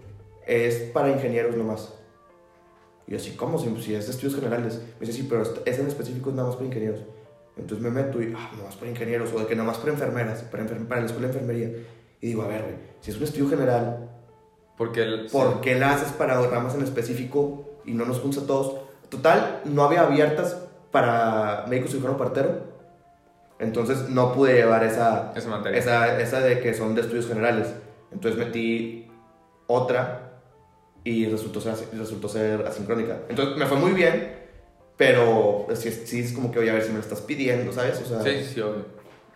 Es para ingenieros nomás. Y yo así, ¿cómo? Si, si es de estudios generales. Me dice, sí, pero ese en específico es nada más para ingenieros. Entonces me meto y, ah, nada más para ingenieros, o de que nada más para enfermeras, para, enfer- para la escuela de enfermería. Y digo, a ver, güey, si es un estudio general, Porque el, ¿por qué la haces para ramas en específico y no nos juntas a todos? Total, no había abiertas para médico cirujano partero. Entonces no pude llevar esa, esa esa, esa de que son de estudios generales. Entonces metí otra y resultó ser, resultó ser asincrónica. Entonces me fue muy bien, pero sí, es- sí es como que, oye, a ver si me lo estás pidiendo, ¿sabes? O sea, Sí, sí, obvio.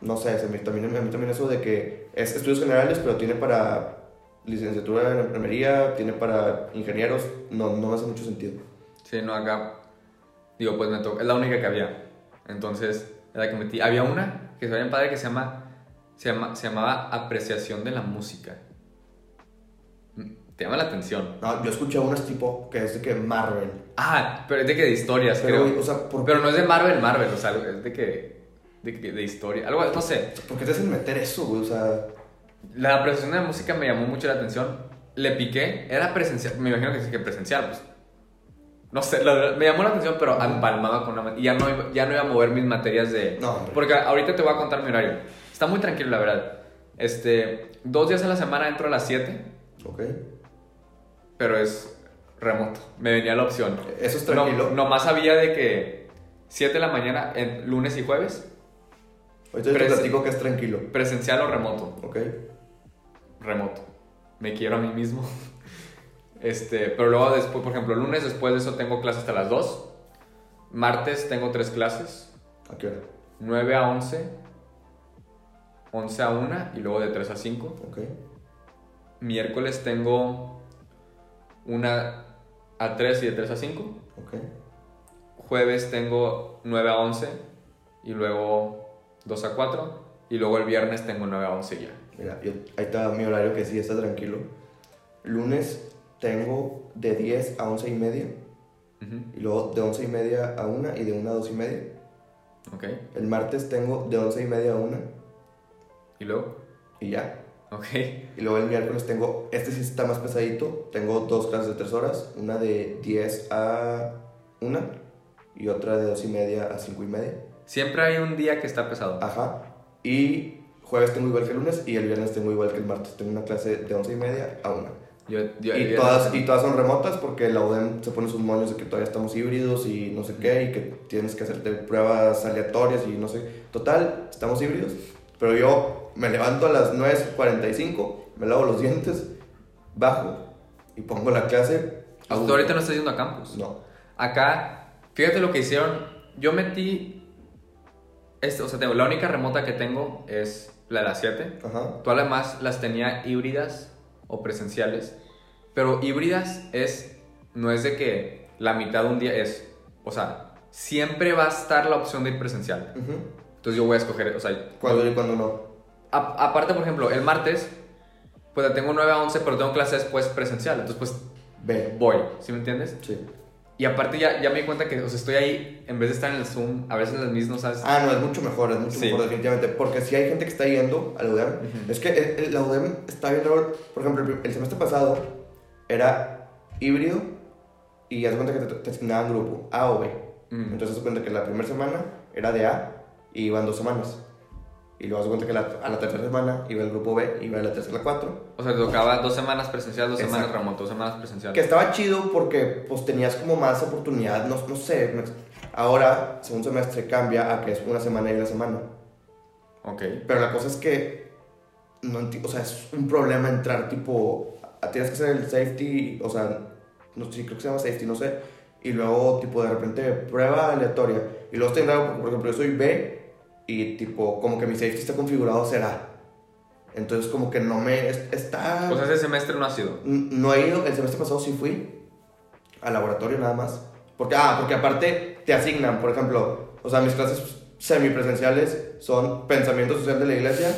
no sé, se me- también, a mí también eso de que es estudios generales, pero tiene para licenciatura en enfermería, tiene para ingenieros, no, no me hace mucho sentido. Sí, no, acá. Digo, pues me tocó. Es la única que había. Entonces, es la que metí. Había una que se veía padre que se llama. Se, llama, se llamaba Apreciación de la Música. Te llama la atención. No, yo escuché unas tipo que es de que Marvel. Ah, pero es de que de historias, Pero, creo. o sea, ¿por, Pero no es de Marvel, Marvel, o sea, es de que. de, de historia. Algo, no sé. ¿por qué te hacen meter eso, güey? O sea, La presentación de la música me llamó mucho la atención. Le piqué, era presencial. Me imagino que sí que presencial, pues. No sé, la me llamó la atención, pero empalmaba con una. Y ya no, ya no iba a mover mis materias de. No, hombre. Porque ahorita te voy a contar mi horario. Está muy tranquilo, la verdad. Este. Dos días a la semana entro a las 7, ok. Pero es remoto. Me venía la opción. Eso es tranquilo. No, nomás sabía de que 7 de la mañana, en lunes y jueves, Ahorita te platico que es tranquilo. presencial o remoto. Ok. remoto. Me quiero a mí mismo. Este, pero luego después, por ejemplo, lunes después de eso tengo clases hasta las 2. Martes tengo tres clases, ¿A qué hora? 9 a 11, 11 a 1 y luego de 3 a 5. Ok. Miércoles tengo una a 3 y de 3 a 5. Ok. Jueves tengo 9 a 11 y luego 2 a 4. Y luego el viernes tengo 9 a 11 ya. Mira, yo- ahí está mi horario que sí está tranquilo. Lunes tengo de 10 a 11 y media. Y luego de 11 y media a 1 y de 1 a 2 y media. Ok. El martes tengo de 11 y media a 1 Y luego. y ya. Ok. Y luego el miércoles tengo, este sí está más pesadito, tengo dos clases de 3 horas, una de 10 a 1 y otra de 2 y media a 5 y media. Siempre hay un día que está pesado. Ajá. Y jueves tengo igual que el lunes y el viernes tengo igual que el martes. Tengo una clase de 11 y media a 1. Yo, yo- Y todas, y todas son remotas porque la UDEM se pone sus moños de que todavía estamos híbridos y no sé qué, y que tienes que hacerte pruebas aleatorias y no sé. Total, estamos híbridos. Pero yo me levanto a las 9.45, me lavo los dientes, bajo y pongo la clase. Ah, Tú ahorita no estás yendo a campus. No. Acá, fíjate lo que hicieron. Yo metí. Este, o sea, tengo, la única remota que tengo es la de las 7. Ajá. Todas las demás las tenía híbridas o presenciales. Pero híbridas es. No es de que la mitad de un día es. O sea, siempre va a estar la opción de ir presencial. Ujú. Entonces yo voy a escoger. O sea, Cuando y cuando no. a- aparte, por ejemplo, el martes. Pues tengo 9 a 11, pero tengo clase después presencial. Entonces, pues Ve. voy. ¿Sí me entiendes? Sí. Y aparte ya, ya me di cuenta que o sea, estoy ahí, en vez de estar en el Zoom, a veces las mismas, ¿sabes? Ah, no, es mucho mejor, es mucho Sí. mejor definitivamente. Porque si hay gente que está yendo a la UDEM, Ujú. es que el- el- la UDEM está bien raro. Por ejemplo, el, el semestre pasado era híbrido y haz cuenta que te, te asignaban grupo A o B. Mm. Entonces haz cuenta que la primera semana era de A iban dos semanas. Y luego de cuenta que la- a la tercera semana iba el grupo B y iba a la tercera la cuatro. O sea, te tocaba dos semanas presencial, dos Exacto. semanas remoto, dos semanas presencial. Que estaba chido porque pues tenías como más oportunidad, no, no sé. Ahora, segundo semestre cambia a que es una semana y una semana. Ok. Pero la cosa es que, no o sea, es un problema entrar tipo, a- tienes que hacer el safety, o sea, no sé, creo que se llama safety, no sé, y luego tipo de repente prueba aleatoria, y luego porque, por ejemplo, yo soy B, y tipo, como que mi safety está configurado ser A. Entonces como que no me, es- está... Sea, ese semestre no ha sido. No he ido, el semestre pasado sí fui al laboratorio nada más. Porque, ah, porque aparte te asignan, por ejemplo, o sea, mis clases semipresenciales son pensamiento social de la iglesia,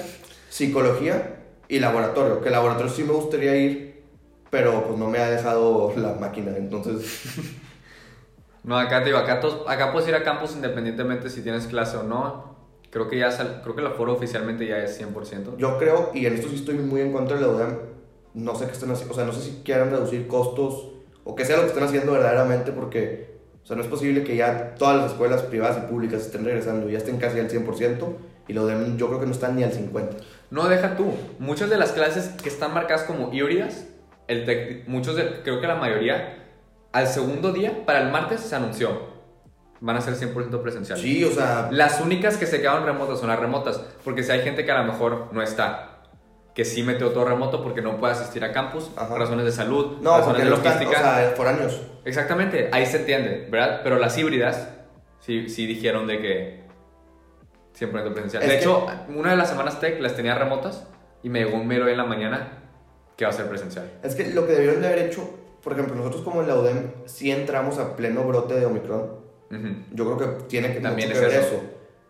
psicología y laboratorio. Que laboratorio sí me gustaría ir, pero pues no me ha dejado la máquina, entonces... No, acá te digo, acá, acá puedes ir a campus independientemente si tienes clase o no. Creo que ya sal- creo que el aforo oficialmente ya es 100%. Yo creo, y en esto sí estoy muy en contra de la UDEM, no sé qué están haciendo, o sea, no sé si quieran reducir costos o que sea lo que están haciendo verdaderamente porque, o sea, no es posible que ya todas las escuelas privadas y públicas estén regresando y ya estén casi al 100% y la UDEM yo creo que no están ni al 50%. No, deja tú. Muchas de las clases que están marcadas como híbridas, el muchos de, creo que la mayoría, al segundo día, para el martes se anunció. Van a ser 100% presenciales. Sí, o sea, Las únicas que se quedaron remotas son las remotas, porque si hay gente que a lo mejor no está, que sí metió todo remoto porque no puede asistir a campus, Ajá. razones de salud, no, razones de no están, o logística. sea, foráneos. Exactamente, ahí se entiende, ¿verdad? Pero las híbridas sí, sí dijeron de que 100% presencial. Es de que- hecho, una de las semanas tech las tenía remotas y me llegó un mail hoy en la mañana que va a ser presencial. Es que lo que debieron de haber hecho, por ejemplo, nosotros como en la UDEM sí entramos a pleno brote de Omicron. Yo creo que tiene que, También mucho que es ver eso. eso.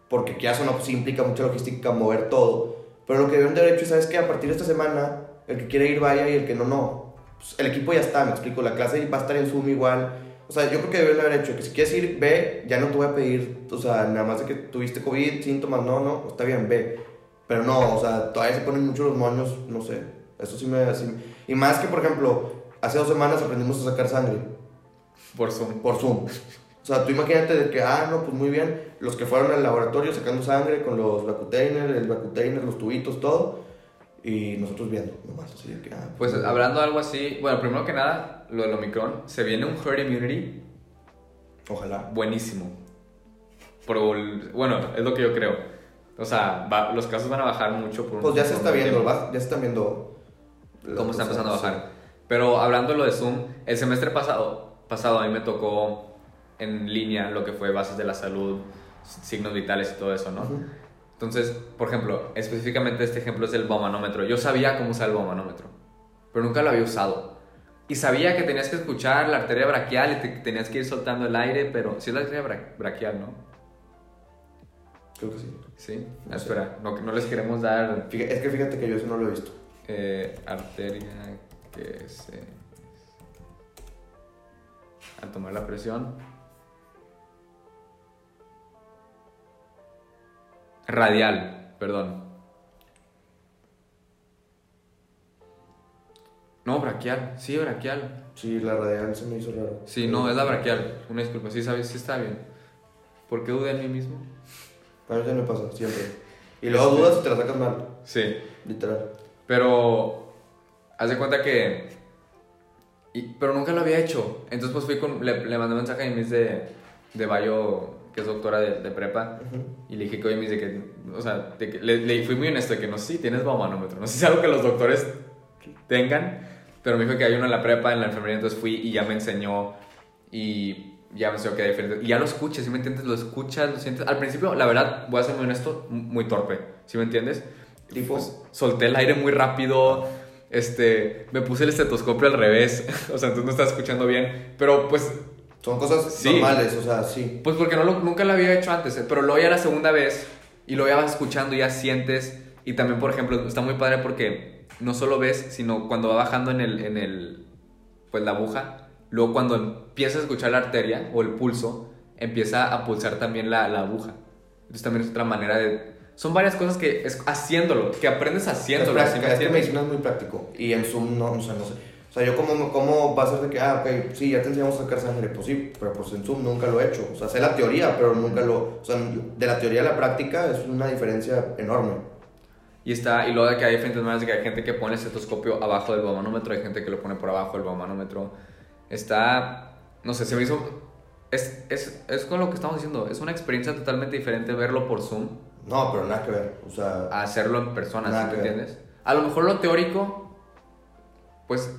Porque que eso no sí implica mucha logística, mover todo. Pero lo que deben de haber hecho, ¿sabes que A partir de esta semana, el que quiere ir vaya y el que no, no. pues, el equipo ya está, me explico, la clase va a estar en Zoom igual. O sea, yo creo que deben haber hecho que si quieres ir, ve, ya no te voy a pedir, o sea, nada más de que tuviste COVID, síntomas, no, no, está bien, ve. Pero no, o sea, todavía se ponen mucho los moños, no sé. Eso sí me... sí- y más que, por ejemplo, hace dos semanas aprendimos a sacar sangre Por Zoom. por Zoom. O sea, tú imagínate de que, ah, no, pues muy bien, los que fueron al laboratorio sacando sangre con los vacutainer, el vacutainer, los tubitos, todo, y nosotros viendo, nomás, así de que, ah, Pues hablando de algo así, bueno, primero que nada, lo del Omicron, se viene un herd immunity ojalá. buenísimo. El- bueno, es lo que yo creo. O sea, va- los casos van a bajar mucho por Pues ya se está viendo, va- ya se están viendo. cómo está empezando a bajar. Pero hablando de lo de Zoom, el semestre pasado, pasado a mí me tocó en línea lo que fue bases de la salud, signos vitales y todo eso, ¿no? Entonces, por ejemplo, específicamente este ejemplo es el baumanómetro. Yo sabía cómo usar el baumanómetro, pero nunca lo había usado. Y sabía que tenías que escuchar la arteria braquial y te, tenías que ir soltando el aire, pero sí es la arteria bra- braquial, ¿no? Creo que sí. Sí. Ah, No sé. espera, no, no les queremos dar Fíjate- es que fíjate que yo eso no lo he visto. eh, arteria que se... Al tomar la presión. Radial, perdón. No, braquial. Sí, braquial. Sí, la radial se me hizo raro. Sí, no, es la braquial. Una disculpa. Sí, sabes, sí está bien. ¿Por qué dudé en mí mismo? A mí ya me pasa, siempre. Y luego dudas y te la sacas mal, Sí. literal. Pero, haz de cuenta que. y- pero nunca lo había hecho. Entonces, pues fui con. Le, le mandé un mensaje a mi miss de, de Bayo, que es doctora de, de prepa. Ujú. Y le dije que, oye, Miss, de que. O sea, de que- le, le fui muy honesto de que no sé si tienes baumanómetro. No sé si es algo que los doctores tengan. Pero me dijo que hay uno en la prepa, en la enfermería. Entonces fui y ya me enseñó. Y ya me enseñó que hay diferentes. Y ya lo escuchas, ¿sí me entiendes? Lo escuchas, lo sientes. Al principio, la verdad, voy a ser muy honesto, muy torpe. ¿Sí me entiendes? Tipo, Pues, solté el aire muy rápido, este, me puse el estetoscopio al revés, o sea, entonces no estaba escuchando bien, pero pues, son cosas Sí. normales, o sea, sí. pues porque no lo- nunca lo había hecho antes, eh, pero luego ya la segunda vez y lo ya vas escuchando, ya sientes, y también, por ejemplo, está muy padre porque no solo ves, sino cuando va bajando en el, en el, pues la aguja, luego cuando empiezas a escuchar la arteria o el pulso, empieza a pulsar también la, la aguja. Entonces también es otra manera de... Son varias cosas que es haciéndolo, que aprendes Es, haciéndolo. ¿sí me práctica, es que medicina es muy práctico. Y en Zoom no, o sea, no sé. O sea, yo cómo, cómo va a ser de que, ah, ok, sí, ya te enseñamos a sacar sangre. Pues sí, pero pues en Zoom nunca lo he hecho. O sea, sé la teoría, pero nunca lo... O sea, de la teoría a la práctica es una diferencia enorme. Y está, y luego de que hay diferentes maneras de que hay gente que pone el estetoscopio abajo del baumanómetro, hay gente que lo pone por abajo del baumanómetro. Está, no sé, se me hizo, es, es, es con lo que estamos diciendo, es una experiencia totalmente diferente verlo por Zoom No, pero nada que ver. O sea, a hacerlo en persona, ¿sí ver. entiendes? A lo mejor lo teórico, pues,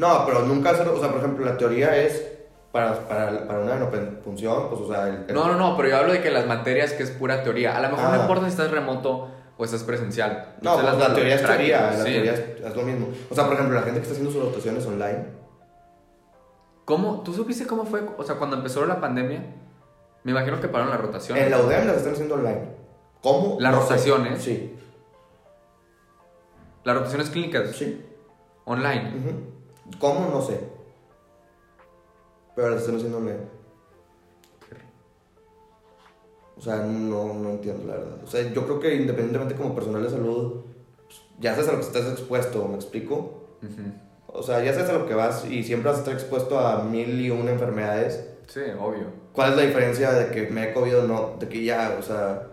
no, pero nunca hacer... O sea, por ejemplo, la teoría es para, para, para una venopunción, pues, o sea... El, el- no, no, no, pero yo hablo de que las materias que es pura teoría, a lo mejor no Ah. importa si estás remoto o estás presencial. No, pues la teoría es teoría, la sí. teoría es, es lo mismo. O sea, por ejemplo, la gente que está haciendo sus rotaciones online, ¿Cómo? ¿Tú supiste cómo fue? O sea, cuando empezó la pandemia, me imagino que pararon la rotación. en la UDEM las están haciendo online. ¿Cómo? Las No sé. rotaciones. Sí, Las rotaciones clínicas sí. online. Ujú. ¿Cómo? No sé. Pero las están haciendo online. O sea, no, no entiendo la verdad. O sea, yo creo que independientemente como personal de salud, pues, ya sabes a lo que estás expuesto, ¿me explico? O sea, ya sabes a lo que vas y siempre vas a estar expuesto a mil y una enfermedades. Sí, obvio. ¿Cuál es la diferencia de que me he COVID o no? De que ya, o sea,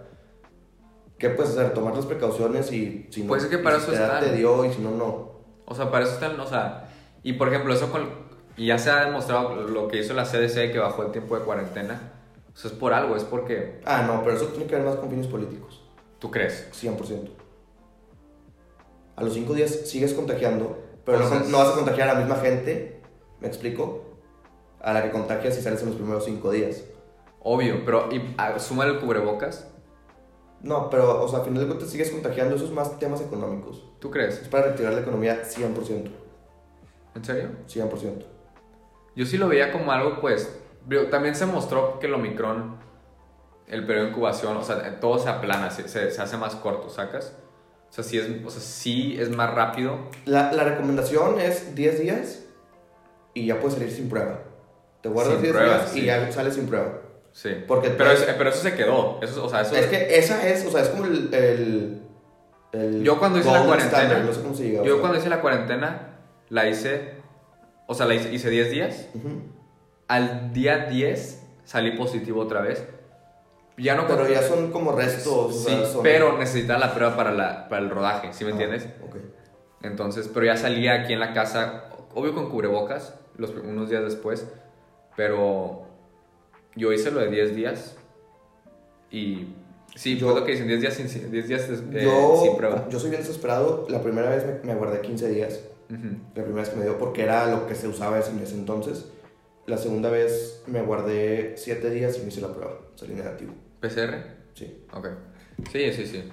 ¿qué puedes hacer? Tomar las precauciones y si no, Pues es que para si eso te están. te dio y si no, no. O sea, para eso están, o sea, y por ejemplo, eso con, y ya se ha demostrado lo que hizo la CDC que bajó el tiempo de cuarentena. O sea, es por algo, es porque Ah, no, pero eso tiene que ver más con fines políticos. tú crees. 100%. A los 5 días sigues contagiando, pero no, no vas a contagiar a la misma gente, ¿me explico? A la que contagias si sales en los primeros 5 días. Obvio, pero y, a, suma el cubrebocas. No, pero, o sea, a final de cuentas sigues contagiando, eso es más temas económicos. ¿Tú crees? Es para retirar la economía 100%. ¿En serio? 100%. Yo sí lo veía como algo, pues, también se mostró que el Omicron, el periodo de incubación, o sea, todo se aplana, se, se, se hace más corto, ¿sacas? O sea, sí es, o sea, sí es más rápido. La, la recomendación es 10 días y ya puedes salir sin prueba. Te guardas Sin 10 prueba, días sí. y ya sales sin prueba. Sí. Porque pero, es- pero eso se quedó. Eso, o sea, eso Es que esa es, o sea, es como el. el, el Yo cuando hice la cuarentena- standard, no sé cómo se o Yo sea. cuando hice la cuarentena, la hice, o sea, la hice, hice 10 días. Al día 10 salí positivo otra vez. Ya no Pero ya son como restos. o Sí, sea, son- pero necesitaba la prueba para, la, para el rodaje, ¿sí me Ah, entiendes? ok. Entonces, pero ya salía aquí en la casa, obvio con cubrebocas, los, unos días después, pero yo hice lo de 10 días y sí, Yo- fue lo que dicen, 10 días, sin, 10 días eh, yo, sin prueba. yo soy bien desesperado. La primera vez me, me guardé 15 días. Ujú. La primera vez que me dio, porque era lo que se usaba en ese entonces. La segunda vez me guardé 7 días y me hice la prueba. Salí negativo. ¿PCR? Sí. Ok. Sí, sí, sí.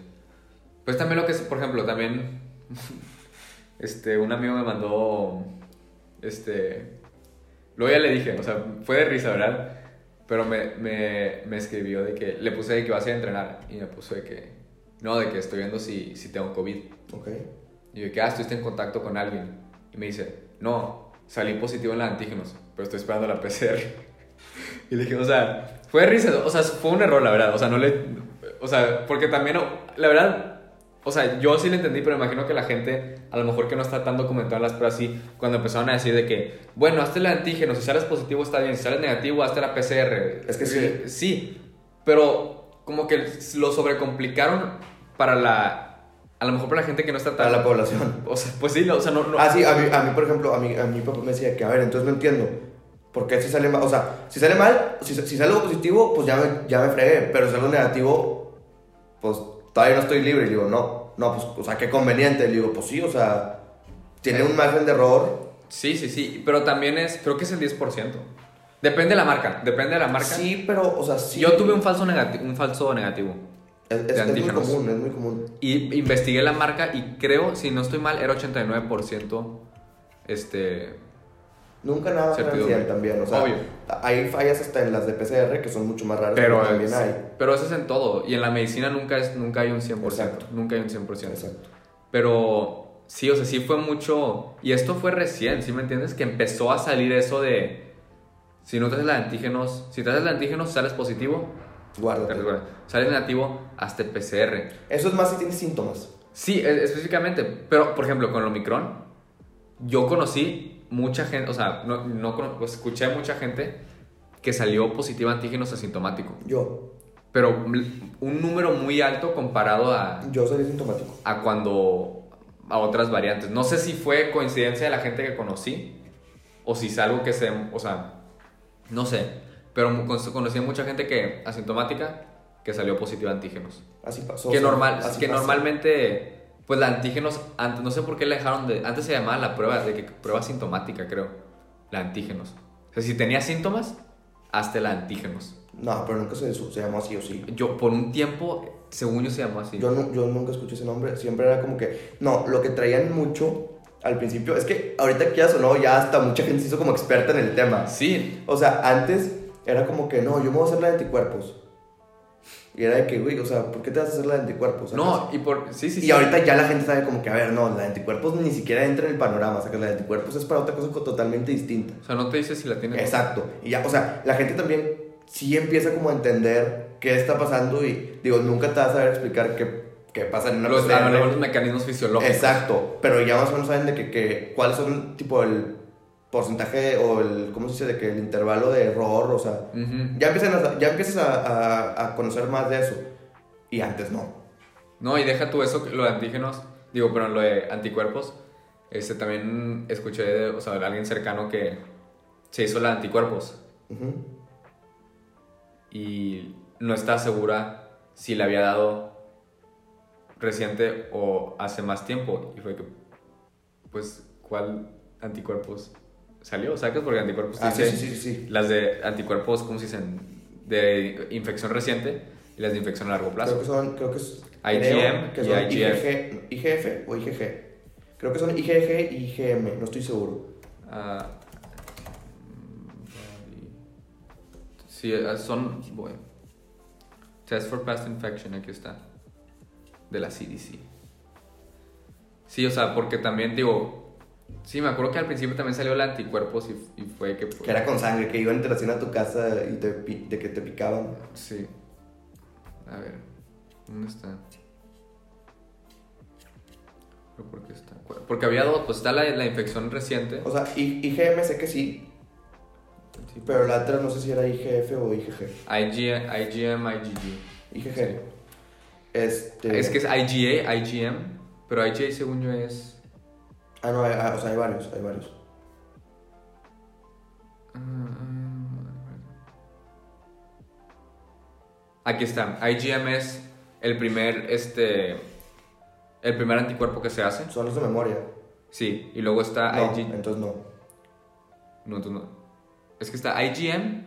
Pues también lo que es, por ejemplo, también, este, un amigo me mandó, este, luego ya le dije, o sea, fue de risa, ¿verdad? Pero me, me, me escribió de que, le puse de que vas a ir a entrenar y me puso de que, no, de que estoy viendo si, si tengo COVID. Ok. Y yo que, ah, estuviste en contacto con alguien. Y me dice, no, salí positivo en los antígenos, pero estoy esperando la PCR. y le dije, o sea, fue risa, o sea, fue un error, la verdad. O sea, no le. O sea, porque también, la verdad, o sea, yo sí le entendí, pero imagino que la gente, a lo mejor que no está tan documentada en las pruebas, sí, cuando empezaron a decir de que, bueno, hazte el antígeno, si sales positivo está bien, si sales negativo, hazte la PCR. Es que sí. Sí, pero como que lo sobrecomplicaron para la. A lo mejor para la gente que no está tan. Para la población. O sea, pues sí, o sea, no. no Ah, sí, a mí, a mí, por ejemplo, a mí, a mi papá me decía que, a ver, entonces no entiendo. ¿Por qué si sale mal? O sea, si sale mal, si, si sale algo positivo, pues ya me, ya me fregué. Pero si algo negativo, pues todavía no estoy libre. Y digo, no, no, pues, o sea, qué conveniente. Le digo, pues sí, o sea, tiene un margen de error. Sí, sí, sí, pero también es, creo que es el 10%. Depende de la marca, depende de la marca. Sí, pero, o sea, sí. Yo tuve un falso, negati- un falso negativo. Es, es- es muy común, es muy común. Y investigué la marca y creo, si no estoy mal, era 89% este... Nunca nada. 100 también, o sea, Obvio. hay fallas hasta en las de PCR que son mucho más raras, Pero, también es- hay. pero eso es en todo. Y en la medicina nunca, es, nunca hay un 100%. Exacto. Nunca hay un 100%. Exacto. Pero sí, o sea, sí fue mucho. Y esto fue recién, ¿sí me entiendes? Que empezó a salir eso de. Si no te haces la antígenos, si te haces la antígenos, sales positivo, Guárdate. sales negativo hasta el PCR. Eso es más si tienes síntomas. Sí, e- específicamente. Pero, por ejemplo, con el Omicron, yo conocí mucha gente, o sea, no, no pues, escuché mucha gente que salió positiva a antígenos asintomático. Yo, Pero un número muy alto comparado a, yo soy sintomático. a cuando a otras variantes. No sé si fue coincidencia de la gente que conocí o si es algo que se, o sea, no sé, pero conocí a mucha gente que asintomática que salió positiva a antígenos. Así pasó. que o sea, normal, así que pasa. normalmente pues la antígenos antes no sé por qué la dejaron de antes se llamaba la prueba de que prueba sintomática, creo. La antígenos. O sea, si tenía síntomas, hazte la antígenos. No, pero nunca se, se llamó así o sí. Yo por un tiempo según yo se llamó así. Yo, nu- yo nunca escuché ese nombre. Siempre era como que. No, lo que traían mucho al principio. Es que ahorita que ya sonó, ya hasta mucha gente se hizo como experta en el tema. Sí, O sea, antes era como que no, yo me voy a hacer la de anticuerpos. Y era de que, güey, o sea, ¿por qué te vas a hacer la de anticuerpos? ¿Sacas? no, y por sí, sí, Y sí. ahorita ya la gente sabe como que, a ver, no, la de anticuerpos ni siquiera entra en el panorama, sacas la de anticuerpos es para otra cosa co- totalmente distinta. O sea, no te dice si la tienes. Exacto. Y ya, o sea, la gente también sí empieza como a entender qué está pasando y, digo, nunca te vas a saber explicar qué, qué pasa en una los, los mecanismos fisiológicos. Exacto, pero ya más o menos saben de que, que cuáles son, tipo, el porcentaje o el, ¿cómo se dice? De que el intervalo de error, o sea, Ujú. ya, empiezan a, ya empiezas a, a, a conocer más de eso. Y antes no. No, y deja tú eso, lo de antígenos, digo, pero lo de anticuerpos, este, también escuché o sea, de alguien cercano que se hizo la de anticuerpos Ujú. y no está segura si le había dado reciente o hace más tiempo. Y fue que, pues, ¿cuál anticuerpos salió? ¿Sabes? Porque anticuerpos Ah, dice sí, sí, sí, las de anticuerpos, ¿cómo se dicen? De infección reciente y las de infección a largo plazo. Creo que son, creo que es... IgM que y son IgF. IgG, IgF o IgG. Creo que son IgG y IgM, no estoy seguro. Ah, sí, ah, son. Bueno. Test for Past Infection, aquí está. De la CDC. Sí, o sea, porque también digo, sí, me acuerdo que al principio también salió el anticuerpos y, y fue que... Que era con sangre, que iban en a tu casa y te, de que te picaban. Sí. A ver, ¿dónde está? ¿Pero por qué está? Porque había dos, pues está la, la infección reciente. O sea, I- IgM sé que sí, Sí, pero la otra no sé si era IGF o IgG. IG, IgM, IgG. IgG. Sí. Este... Es que es IgA, IgM, pero IgA según yo es... Ah, no, hay- ah, o sea, hay varios, hay varios. Aquí está. IgM es el primer, este, el primer anticuerpo que se hace. Son los de memoria. Sí, y luego está No, IG. entonces no. No, entonces no. Es que está IgM,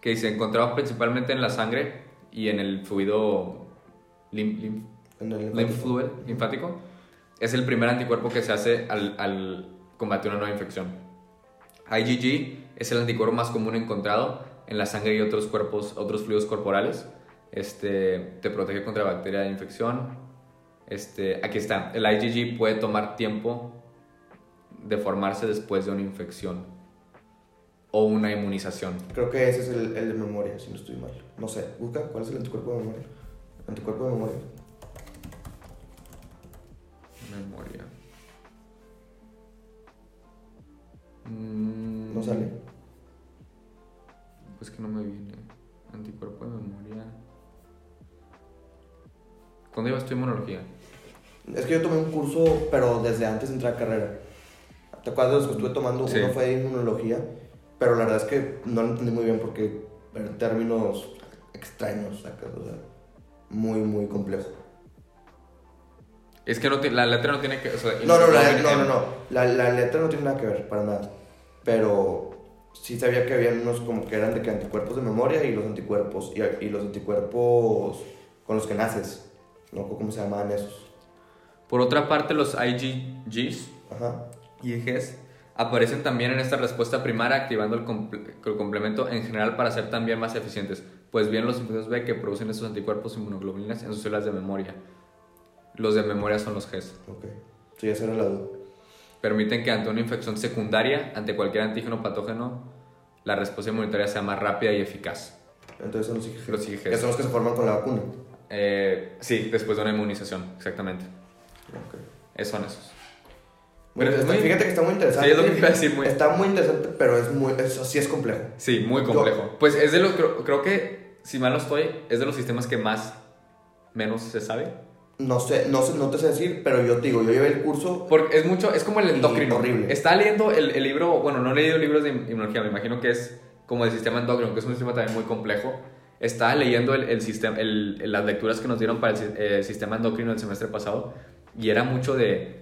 que se encontraba principalmente en la sangre y en el fluido lim- lim- En el fluid, linfático. Es el primer anticuerpo que se hace al, al combatir una nueva infección. IgG es el anticuerpo más común encontrado en la sangre y otros cuerpos, otros fluidos corporales. Este, te protege contra bacteria de infección. Este, aquí está. El IgG puede tomar tiempo de formarse después de una infección o una inmunización. Creo que ese es el, el de memoria, si no estoy mal. No sé, busca cuál es el anticuerpo de memoria. Anticuerpo de memoria. Memoria. Mm, No sale. Pues que no me viene. Anticuerpo de memoria. ¿Cuándo llevas tu inmunología? Es que yo tomé un curso, pero desde antes de entrar a carrera. ¿Te acuerdas de los que estuve tomando? Sí. Uno fue de inmunología, pero la verdad es que no lo entendí muy bien porque eran términos extraños, sacas, o sea, muy, muy complejo. Es que no la letra no tiene que. o sea, No, no, la, no, no, no. La, la letra no tiene nada que ver, para nada. Pero sí sabía que había unos como que eran de que anticuerpos de memoria y los anticuerpos, y, y los anticuerpos con los que naces. No cómo se llamaban esos. Por otra parte, los IgGs Ajá. y IgGs aparecen también en esta respuesta primaria, activando el, comple- el complemento en general para ser también más eficientes. Pues bien, los infectados B que producen estos anticuerpos inmunoglobulinas en sus células de memoria. Los de memoria son los Gs. Ok. Sí, esa era la duda. permiten que ante una infección secundaria, ante cualquier antígeno patógeno, la respuesta inmunitaria sea más rápida y eficaz. Entonces son los IgG. Los IgG. Que son los que se forman con la vacuna. Eh, sí, después de una inmunización, exactamente. Ok. Esos son esos. Bueno, Pero es muy- Fíjate que está muy interesante. Sí, es lo que iba a decir, muy- Está muy interesante, pero es muy, es, sí es complejo. Sí, muy complejo. Pues es de los, creo, creo que, si mal no estoy, es de los sistemas que más, menos se sabe. No sé, no sé, no te sé decir, pero yo te digo, yo llevé el curso. Porque es mucho, es como el endocrino. horrible. Está leyendo el, el libro, bueno, no he leído libros de inmunología, me imagino que es como el sistema endocrino, que es un sistema también muy complejo. Estaba leyendo el, el sistema, el, las lecturas que nos dieron para el, eh, sistema endocrino el semestre pasado y era mucho de,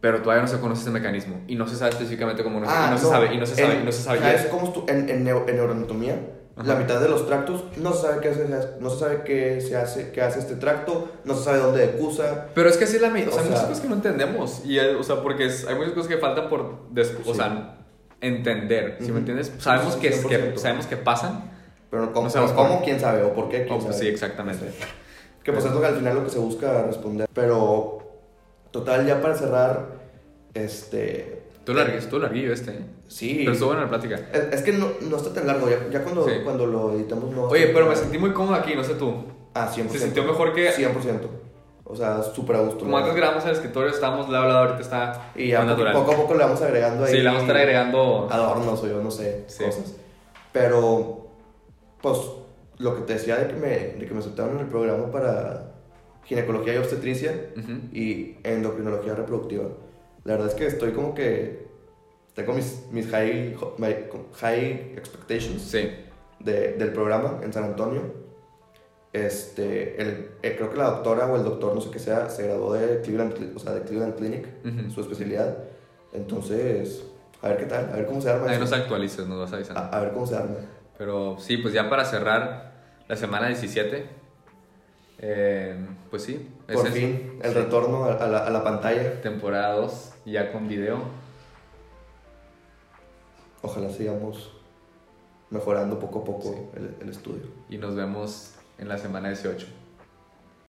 pero todavía no se conoce ese mecanismo y no se sabe específicamente cómo no, y no se sabe, y no se sabe, En- y no se sabe. ¿Sabes cómo en, en, neo- en neuroanatomía? Ajá. La mitad de los tractos no se sabe qué hace, no se sabe qué se hace, qué hace este tracto, no se sabe dónde decusa. Pero es que así es la medida. O sea, O hay muchas cosas que no entendemos. Y, eh, o sea, porque es- hay muchas cosas que faltan por o sea, entender. ¿Sí Ujú. me entiendes? Sabemos que, que, 100%. sabemos que pasan. Pero cómo, No sabemos cómo, quién sabe, o por qué, quién Oh, sabe. sí, exactamente. Que pues es lo que al final lo que se busca responder. Pero, total, ya para cerrar, este... Tú larguillo, tú larguillo este. Sí. Pero estuvo buena la plática. Es, es que no, no está tan largo, ya, ya cuando, Sí. cuando lo editamos no... Oye, pero me sentí muy cómodo aquí, no sé tú. Ah, 100%. Se sintió mejor que. 100%. O sea, súper a gusto. Como antes grabamos en el escritorio, estábamos lado a lado, ahorita está Y ya poco, a poco le vamos agregando ahí. Sí, le vamos a estar agregando. Adornos o yo no sé, Sí. cosas. Pero, pues, lo que te decía de que me, de que me aceptaron en el programa para ginecología y obstetricia Ujú. y endocrinología reproductiva. La verdad es que estoy como que. Tengo mis, mis high, high expectations Sí. de- del programa en San Antonio. Este, el, eh, creo que la doctora o el doctor, no sé qué sea, se graduó de Cleveland, o sea, de Cleveland Clinic, Ujú. su especialidad. Entonces, a ver qué tal, a ver cómo se arma. Ahí nos actualices, nos vas avisando. a, a ver cómo se arma. Pero sí, pues ya para cerrar la semana 17, eh, pues sí. es Por eso. fin, el Sí. retorno a, a la, a la pantalla. Temporada 2, ya con video. Ojalá sigamos mejorando poco a poco Sí. el, el estudio. Y nos vemos en la semana 18.